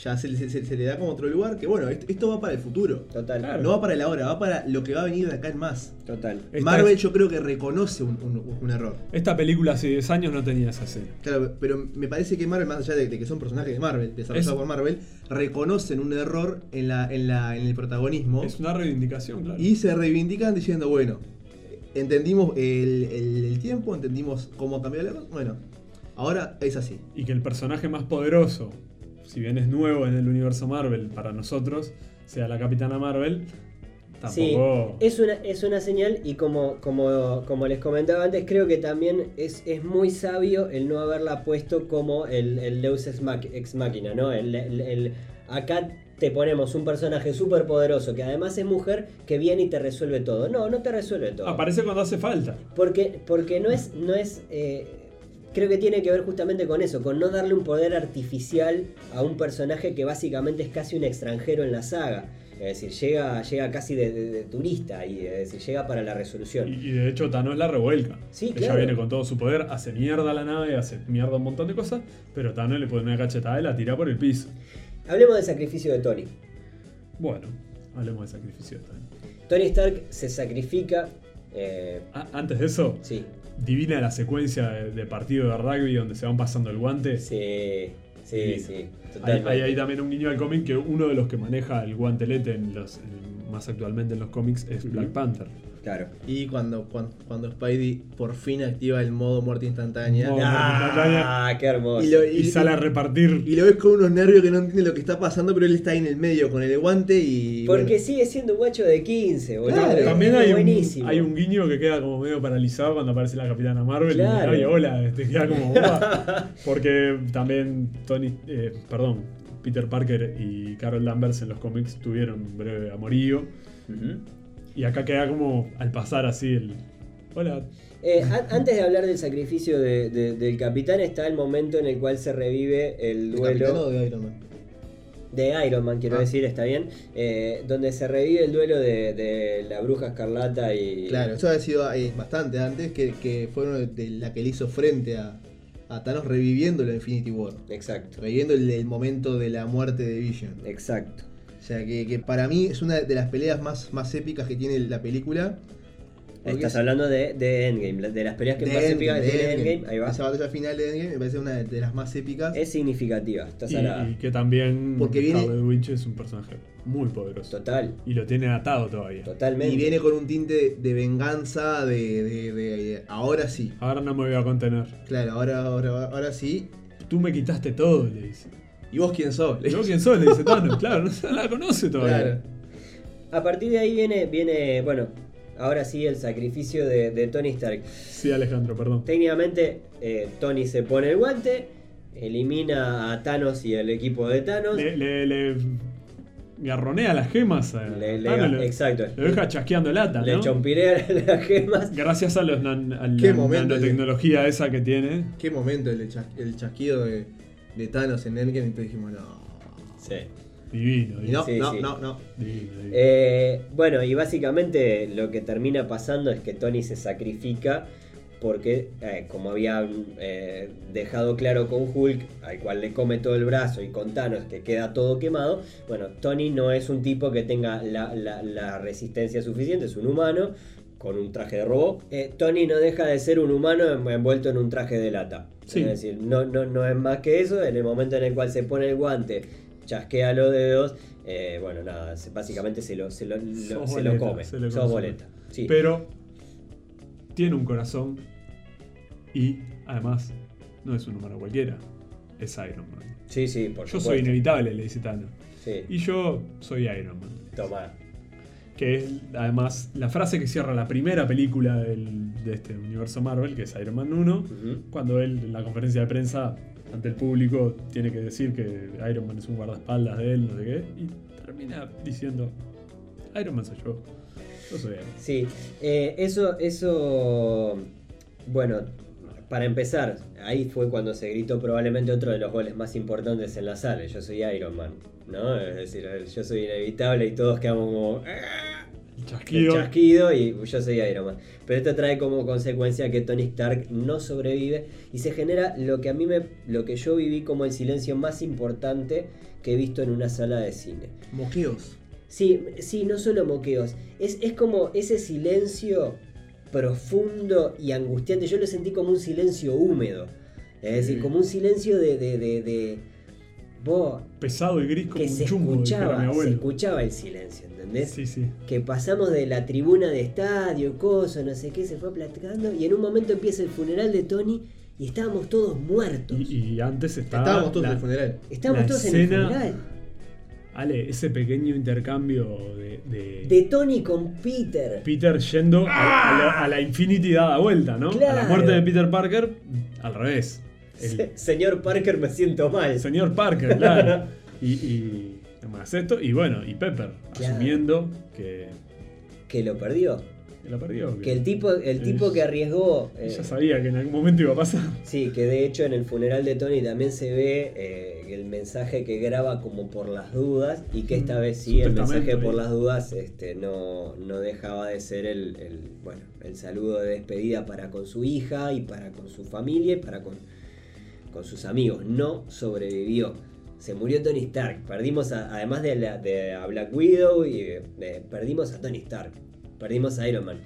ya se, le- se- se le da como otro lugar. Que bueno, esto, esto va para el futuro. Total. Claro. No va para el ahora, va para lo que va a venir de acá en más. Total. Esta Marvel es- yo creo que reconoce un, un- un error. Esta película hace 10 años no tenía esa escena. Claro, pero me parece que Marvel, más allá de, de que son personajes de Marvel, desarrollados Es- por Marvel, reconocen un error en, la, en, la, en el protagonismo Es una reivindicación, claro. y se reivindican diciendo, bueno, entendimos el, el- el tiempo, entendimos cómo cambiar la cosa, bueno, ahora es así. y que el personaje más poderoso, si bien es nuevo en el universo Marvel para nosotros, sea la Capitana Marvel, Sí, tampoco. es una, es una señal y como, como, como les comentaba antes, creo que también es, es muy sabio el no haberla puesto como el, el Deus ex, mach- ex machina, ¿no? El, el- el- acá te ponemos un personaje súper poderoso que además es mujer que viene y te resuelve todo. No, no te resuelve todo. Aparece cuando hace falta. Porque, porque no es. No es eh, creo que tiene que ver justamente con eso, con no darle un poder artificial a un personaje que básicamente es casi un extranjero en la saga. Es decir, llega, llega casi de, de- de turista y es decir, llega para la resolución. Y, y de hecho Thanos la revuelca. Sí, Ella claro. viene con todo su poder, hace mierda a la nave, hace mierda un montón de cosas, pero Thanos le pone una cachetada y la tira por el piso. Hablemos del sacrificio de Tony. Bueno, hablemos de sacrificio también. Tony Stark se sacrifica. eh, Ah, antes de eso, sí, divina la secuencia de, de partido de rugby donde se van pasando el guante. sí, sí, sí. Hay, hay ahí también un guiño al cómic que uno de los que maneja el guantelete en los, en- más actualmente en los cómics es Black Panther. Claro. Y cuando, cuando, cuando Spidey por fin activa el modo muerte instantánea. Modo- Ah, qué hermoso. Y lo- Y sale a repartir. Y lo ves con unos nervios que no entiende lo que está pasando, pero él está ahí en el medio con el guante y. Porque bueno. sigue siendo un guacho de 15, boludo. Claro. También hay un, hay un guiño que queda como medio paralizado cuando aparece la Capitana Marvel Claro. y ay, hola, te queda como porque también Tony, eh, perdón, Peter Parker y Carol Danvers en los cómics tuvieron un breve amorío Ujú. Y acá queda como al pasar así el hola, Eh, an- antes de hablar del sacrificio de- de- del capitán, está el momento en el cual se revive el ¿De Capitán o duelo de Iron Man? de Iron Man, quiero Ah. decir, está bien. Eh, donde se revive el duelo de, de la bruja escarlata y. Claro, eso había sido eh, bastante antes, que, que fue una de la que le hizo frente a, a Thanos reviviendo la Infinity War. Exacto, Reviviendo el, el momento de la muerte de Vision. exacto. O sea que, que para mí es una de las peleas más, más épicas que tiene la película. Estás es- hablando de, de Endgame, de las peleas que de más Endgame, épicas de tiene Endgame. Endgame. Ahí va. Esa batalla final de Endgame me parece una de las más épicas. Es significativa, está y, y que también Porque viene- Witch es un personaje muy poderoso Total, y lo tiene atado todavía. totalmente. Y viene con un tinte de venganza, de, de- de- ahora sí. Ahora no me voy a contener. Claro, ahora, ahora, ahora sí. Tú me quitaste todo, le dice. ¿Y vos quién sos? Le ¿Yo dice. quién soy? Le dice Thanos. Claro, no se la conoce todavía. Claro. A partir de ahí viene, viene bueno, ahora sí el sacrificio de, de Tony Stark. Sí, Alejandro, perdón. Técnicamente, eh, Tony se pone el guante, elimina a Thanos y el equipo de Thanos. Le, le, le garronea las gemas a Le- Thanos, exacto. Lo deja chasqueando lata, Le ¿no? chompirea las gemas. Gracias a, los nan- a Qué la de- nanotecnología esa que tiene. Qué momento el, chas- el chasquido de, de Thanos en Endgame y te dijimos, no. Sí. Divino, divino. no, Sí, no, sí. no, no. divino, divino. Eh, bueno, y básicamente lo que termina pasando es que Tony se sacrifica porque, eh, como había eh, dejado claro con Hulk, al cual le come todo el brazo, y con Thanos, que queda todo quemado, bueno, Tony no es un tipo que tenga la, la- la resistencia suficiente, es un humano con un traje de robot. Eh, Tony no deja de ser un humano en- envuelto en un traje de lata. Sí. Es decir, no, no, no es más que eso, en el momento en el cual se pone el guante, chasquea los dedos, eh, bueno, nada, se- básicamente se lo, se lo, lo- se lo boleta, come. se le Sos boleta. Sí. Pero tiene un corazón y además no es un humano cualquiera. Es Iron Man. sí, sí, por Yo soy inevitable, le dice Thanos. Sí. Y yo soy Iron Man. Toma. Que es además la frase que cierra la primera película del- de este universo Marvel, que es Iron Man 1. Ujú. Cuando él en la conferencia de prensa ante el público tiene que decir que Iron Man es un guardaespaldas de él, no sé qué, y termina diciendo, Iron Man soy yo. Yo soy Man. Sí, eh, eso, eso, bueno, para empezar, ahí fue cuando se gritó probablemente otro de los goles más importantes en la sala, yo soy Iron Man, ¿no? Es decir, yo soy inevitable y todos quedamos como... "Ah", El El chasquido. chasquido y yo soy Iron Man. Pero esto trae como consecuencia que Tony Stark no sobrevive y se genera lo que a mí me, lo que yo viví como el silencio más importante que he visto en una sala de cine. Moqueos. Sí, sí, no solo moqueos. Es, es como ese silencio profundo y angustiante. Yo lo sentí como un silencio húmedo. Es decir, Sí. como un silencio de. de, de, de- vos, Pesado y gris como que un se chumbo, escuchaba, se escuchaba el silencio, ¿entendés? Sí, sí. Que pasamos de la tribuna de estadio, coso, no sé qué, se fue platicando y en un momento empieza el funeral de Tony y estábamos todos muertos. Y, y antes estaba. Estábamos todos la- en el funeral. estábamos la todos en el funeral. Ale, ese pequeño intercambio de, de De Tony con Peter. Peter yendo a, a la, a la Infinity dada vuelta, ¿no? A la muerte de Peter Parker, al revés. El Se- Señor Parker, me siento mal. señor Parker, claro. Y, y hagas esto. Y bueno, y Pepper, Claro. asumiendo que, Que lo perdió. Que la perdió. Que el tipo, el tipo que arriesgó. eh, Ella sabía que en algún momento iba a pasar. Sí, que de hecho en el funeral de Tony también se ve eh, el mensaje que graba como por las dudas y que esta Mm, vez su sí el mensaje por las dudas este, no, no dejaba de ser el, el, bueno, el saludo de despedida para con su hija y para con su familia y para con, con sus amigos. No sobrevivió. Se murió Tony Stark. Perdimos a- además de, la- de a Black Widow y eh, perdimos a Tony Stark. Perdimos a Iron Man.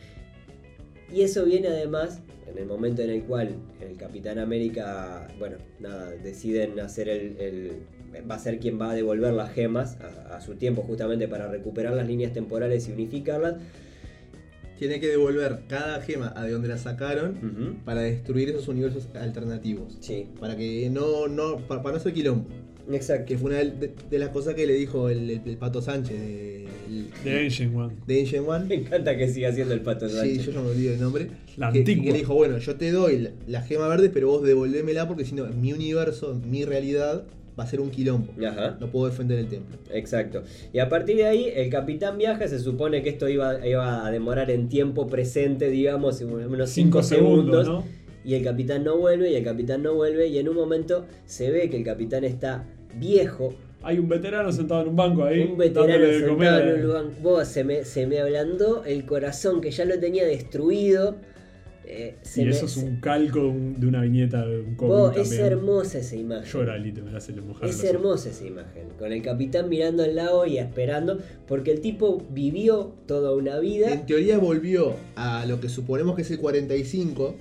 Y eso viene además en el momento en el cual el Capitán América, bueno, nada, deciden hacer el, el- va a ser quien va a devolver las gemas a, a su tiempo justamente para recuperar las líneas temporales y unificarlas. Tiene que devolver cada gema a de donde la sacaron para destruir esos universos alternativos. Sí, Para que no, no, para, para no hacer quilombo. exacto. Que fue una de, de las cosas que le dijo el, el- el Pato Sánchez de, De Ancient One. de Ancient Me encanta que siga siendo el pato Sí, yo ya me olvido el nombre. La que, antigua. que le dijo, bueno, yo te doy la, la gema verde, pero vos devolvémela porque si no, mi universo, mi realidad, va a ser un quilombo. Ajá. No puedo defender el templo. Exacto. Y a partir de ahí, el capitán viaja. Se supone que esto iba, iba a demorar en tiempo presente, digamos, unos 5 Cinco segundos, segundos. ¿no? Y el capitán no vuelve, y el capitán no vuelve. Y en un momento se ve que el capitán está viejo. Hay un veterano sentado en un banco ahí. un veterano dándole de sentado comer. en un lugar. Vos, se me, se me ablandó el corazón que ya lo tenía destruido. Eh, se Y me- eso es un calco de un- de una viñeta de un cómic vos, es hermosa esa imagen. Llora Lito, me la hace mojar Es hermosa esa imagen, con el capitán mirando al lago y esperando, porque el tipo vivió toda una vida, En teoría volvió a lo que suponemos que es el 45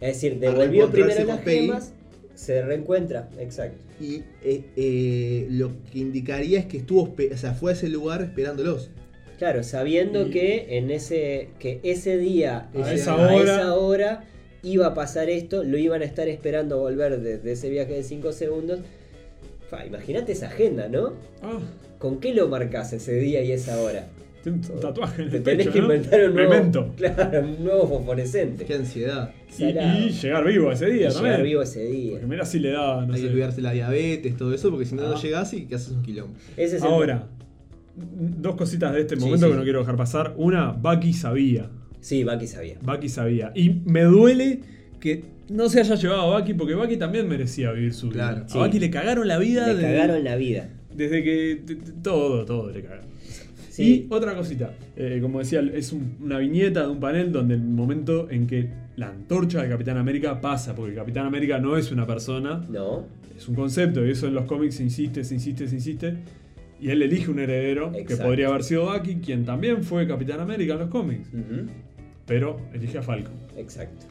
es decir, devolvió primero las Peggy. gemas, se reencuentra, exacto. y eh, eh, lo que indicaría es que estuvo, o sea, fue a ese lugar esperándolos. Claro, sabiendo Y- que en ese, que ese día, A ese- esa a hora- esa hora, iba a pasar esto, lo iban a estar esperando volver de, de ese viaje de 5 segundos. Imagínate esa agenda, ¿no? Ah, ¿Con qué lo marcas ese día y esa hora? Tiene un tatuaje en Te el tenés pecho, que ¿no? inventar un nuevo, Memento. claro, un nuevo fosforescente. Qué ansiedad. Y, Salado. y llegar vivo ese día Y también. llegar vivo ese día. Porque mira si le da, no Hay que sé. cuidarse la diabetes, todo eso, porque si no, Ah. no llegás y que haces un quilombo. Ese es el- Ahora, dos cositas de este Sí, momento sí. que no quiero dejar pasar. Una, Bucky sabía. Sí, Bucky sabía. Bucky sabía. Y me duele que no se haya llevado a Bucky, porque Bucky también merecía vivir su vida. Claro. A Sí. Bucky le cagaron la vida Le desde, cagaron la vida. desde que. t- t- Todo, todo le cagaron. Sí. Y otra cosita, eh, como decía, es un- una viñeta de un panel donde el momento en que la antorcha del Capitán América pasa, porque Capitán América no es una persona, No. es un concepto, y eso en los cómics se insiste, se insiste, se insiste. Y él elige un heredero, que Exacto. podría haber sido Bucky, quien también fue Capitán América en los cómics, Ujú, pero elige a Falcon. Exacto.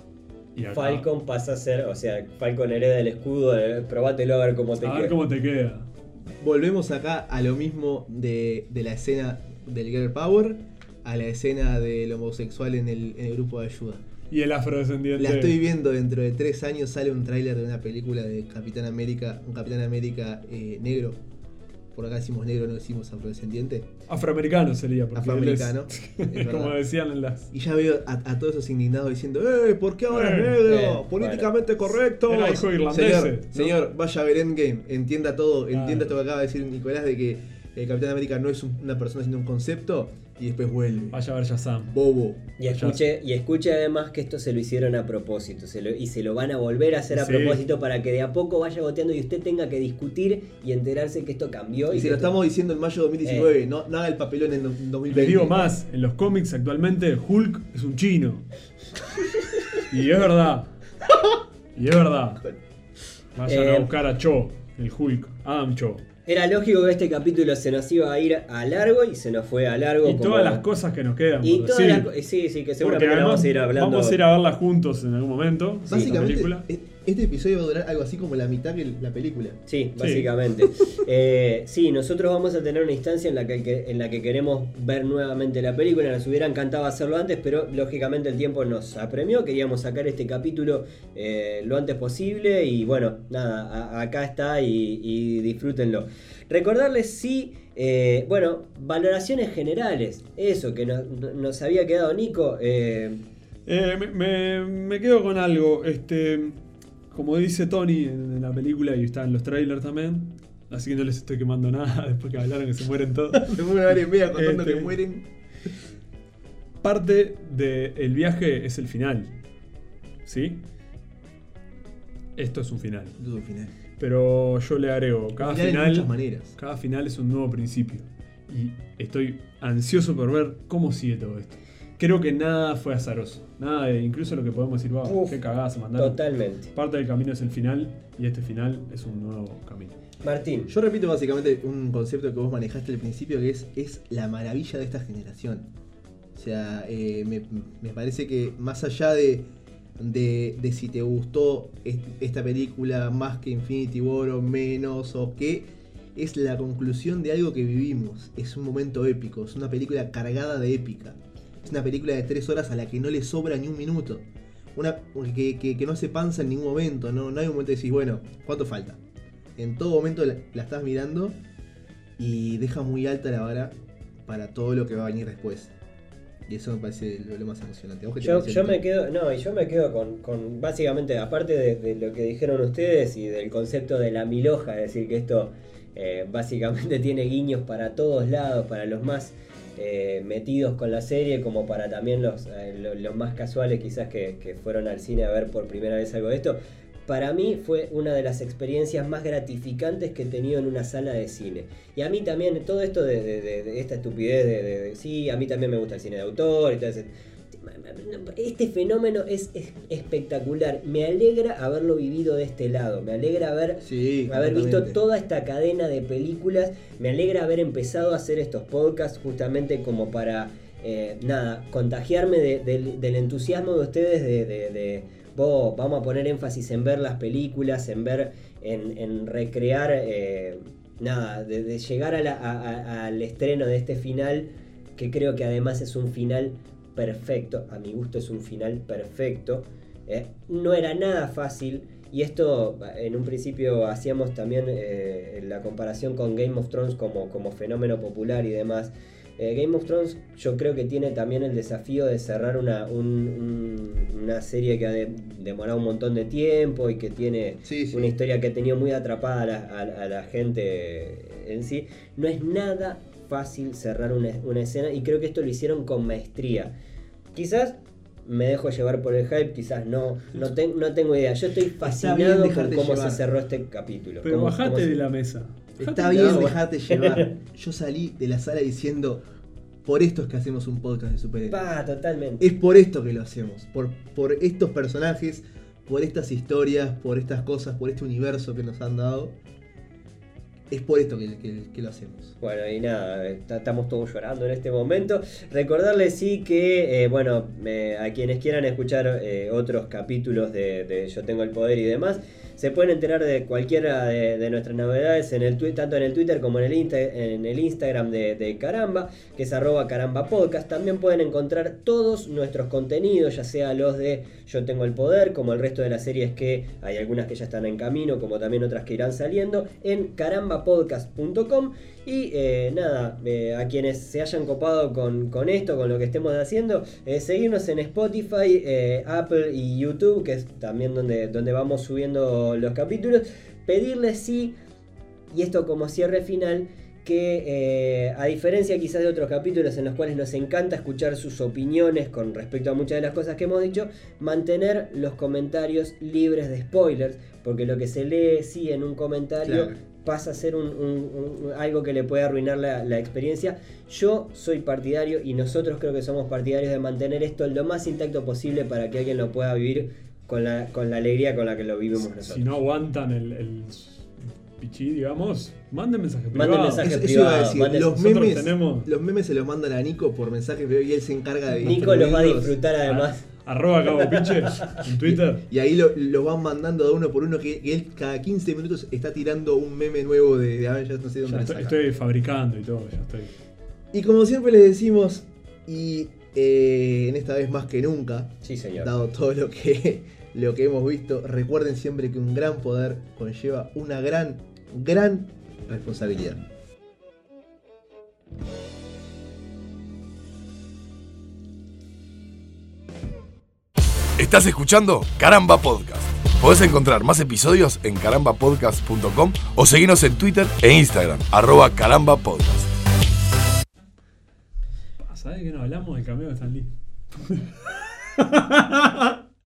Y acá- Falcon pasa a ser, o sea, Falcon hereda el escudo, eh, probátelo a ver cómo te a ver queda. cómo te queda. Volvemos acá a lo mismo de, de la escena del Girl Power, a la escena del homosexual en el, en el grupo de ayuda. Y el afrodescendiente. La estoy viendo dentro de tres años, sale un tráiler de una película de Capitán América, un Capitán América eh, negro. Por acá decimos negro, no decimos afrodescendiente. Afroamericano sería, porque Afroamericano. él es es- como decían en las. Y ya veo a, a todos esos indignados diciendo, ¡eh! ¿Por qué ahora es Eh, negro? eh, Políticamente correcto. Era hijo de irlandeses, Señor, ¿no? señor, vaya a ver Endgame, entienda todo, Claro. entienda esto que acaba de decir Nicolás de que el Capitán América no es un- una persona sino un concepto y después vuelve. Vaya a ver Shazam. Bobo. Y escuche, y escuche además que esto se lo hicieron a propósito se lo- y se lo van a volver a hacer a Sí. propósito para que de a poco vaya goteando y usted tenga que discutir y enterarse que esto cambió. Y que se lo esto- estamos diciendo en mayo de 2019, no, no haga el papelón en do- 2020. Les digo más, en los cómics actualmente Hulk es un chino. Y es verdad. Y es verdad. Vayan Eh, a buscar a Cho, el Hulk, Adam Cho. Era lógico que este capítulo se nos iba a ir a largo y se nos fue a largo. Y como- todas las cosas que nos quedan. Y todas las sí, sí, que seguramente además vamos a ir hablando. vamos a ir a verla juntos en algún momento. Básicamente, película. Este episodio va a durar algo así como la mitad que la película. Sí, básicamente. Eh, sí, nosotros vamos a tener una instancia en la que, en la que queremos ver nuevamente la película. Nos hubiera encantado hacerlo antes, pero lógicamente el tiempo nos apremió. Queríamos sacar este capítulo eh, lo antes posible. Y bueno, nada, a- acá está y, y disfrútenlo. Recordarles sí. eh, bueno, valoraciones generales. Eso que nos, nos había quedado Nico. eh, Eh, me, me- me quedo con algo. Este, como dice Tony en, en la película y está en los trailers también, así que no les estoy quemando nada después que hablaron que se mueren todos. Se hora y media contando Este- que mueren. Parte del viaje es el final. ¿Sí? Esto es un final. Dudo el final. Pero yo le agrego, cada Final de final, muchas maneras. cada final es un nuevo principio. Y estoy ansioso por ver cómo sigue todo esto. Creo que nada fue azaroso. Nada de, incluso lo que podemos decir, wow, Uf, qué cagada se mandaron. Totalmente. Parte del camino es el final y este final es un nuevo camino. Martín. Yo repito básicamente un concepto que vos manejaste al principio, que es, es la maravilla de esta generación. O sea, eh, me, me parece que más allá de, de, de si te gustó est- esta película más que Infinity War o menos o qué, es la conclusión de algo que vivimos. Es un momento épico, es una película cargada de épica. Es una película de tres horas a la que no le sobra ni un minuto. Una que, que- que no se panza en ningún momento, no, no hay un momento de decir, bueno, ¿cuánto falta? En todo momento la, la estás mirando y deja muy alta la vara para todo lo que va a venir después. Y eso me parece lo, lo más emocionante. ¿A vos qué te Yo, yo me quedo, no, y yo me quedo con, con básicamente, aparte de, de lo que dijeron ustedes y del concepto de la miloja, es decir, que esto eh, básicamente tiene guiños para todos lados, para los más eh, metidos con la serie, como para también los, eh, lo- los más casuales quizás que, que fueron al cine a ver por primera vez algo de esto. Para mí fue una de las experiencias más gratificantes que he tenido en una sala de cine. Y a mí también, todo esto de, de- de- esta estupidez de, de- de- sí, a mí también me gusta el cine de autor y todo ese- Este fenómeno es, es espectacular. Me alegra haberlo vivido de este lado. Me alegra haber Sí, haber visto toda esta cadena de películas. Me alegra haber empezado a hacer estos podcasts justamente como para, eh, nada, contagiarme de- del- del entusiasmo de ustedes de, de- de, "Vos, vamos a poner énfasis en ver las películas, en ver, en, en recrear, eh, nada, de, de llegar a la- a- a- al estreno de este final, que creo que además es un final perfecto, a mi gusto es un final perfecto. Eh, no era nada fácil. Y esto en un principio hacíamos también eh, la comparación con Game of Thrones como, como fenómeno popular y demás. Eh, Game of Thrones yo creo que tiene también el desafío de cerrar una, un- un- una serie que ha de- demorado un montón de tiempo y que tiene Sí, sí. una historia que ha tenido muy atrapada a la, a- a la gente en sí. No es nada fácil cerrar una, una escena y creo que esto lo hicieron con maestría. Quizás me dejo llevar por el hype, quizás no, no, ten- no tengo idea. Yo estoy fascinado con cómo llevar. se cerró este capítulo. Pero Cómo- bajate cómo se- de la mesa. Está bien dejarte llevar. Yo salí de la sala diciendo, por esto es que hacemos un podcast de superhéroes. Pa, totalmente. Es por esto que lo hacemos. Por, por estos personajes, por estas historias, por estas cosas, por este universo que nos han dado. Es por esto que, que- lo hacemos. Bueno, y nada, estamos todos llorando en este momento. Recordarles sí que, eh, bueno, a quienes quieran escuchar eh, otros capítulos de, de Yo Tengo el Poder y demás, se pueden enterar de cualquiera de, nuestras novedades, en el tanto en el Twitter como en el, Instagram de, Caramba, que es arroba caramba. También pueden encontrar todos nuestros contenidos, ya sea los de Yo Tengo el Poder, como el resto de las series que hay algunas que ya están en camino, como también otras que irán saliendo, en carambapodcast.com. Y eh, nada, eh, a quienes se hayan copado con, con esto, con lo que estemos haciendo, eh, seguirnos en Spotify, eh, Apple y YouTube, que es también donde, donde vamos subiendo los capítulos. Pedirles sí, y esto como cierre final, que a diferencia quizás de otros capítulos en los cuales nos encanta escuchar sus opiniones con respecto a muchas de las cosas que hemos dicho, mantener los comentarios libres de spoilers, porque lo que se lee sí en un comentario. Pasa a ser un- un- un- algo que le puede arruinar la, la experiencia. Yo soy partidario y nosotros creo que somos partidarios de mantener esto lo más intacto posible para que alguien lo pueda vivir con la, con la alegría con la que lo vivimos nosotros. Si no aguantan el, el pichí, digamos, manden mensaje Manden privado. mensaje Eso, eso privado, iba a decir, manden- los memes, tenemos- los memes se los mandan a Nico por mensaje privado y él se encarga de Nico los va a disfrutar además. Arroba Cabo Piche en Twitter. Y ahí lo, lo van mandando de uno por uno, que, que él cada 15 minutos está tirando un meme nuevo de, de Avengers, no sé dónde estoy, estoy fabricando y todo, ya estoy. Y como siempre les decimos, y eh, en esta vez más que nunca, Sí, señor. dado todo lo que, lo que hemos visto, recuerden siempre que un gran poder conlleva una gran, gran responsabilidad. Estás escuchando Caramba Podcast. Podés encontrar más episodios en carambapodcast.com o seguirnos en Twitter e Instagram, arroba carambapodcast. ¿Sabes que no hablamos del cameo de Stan Lee?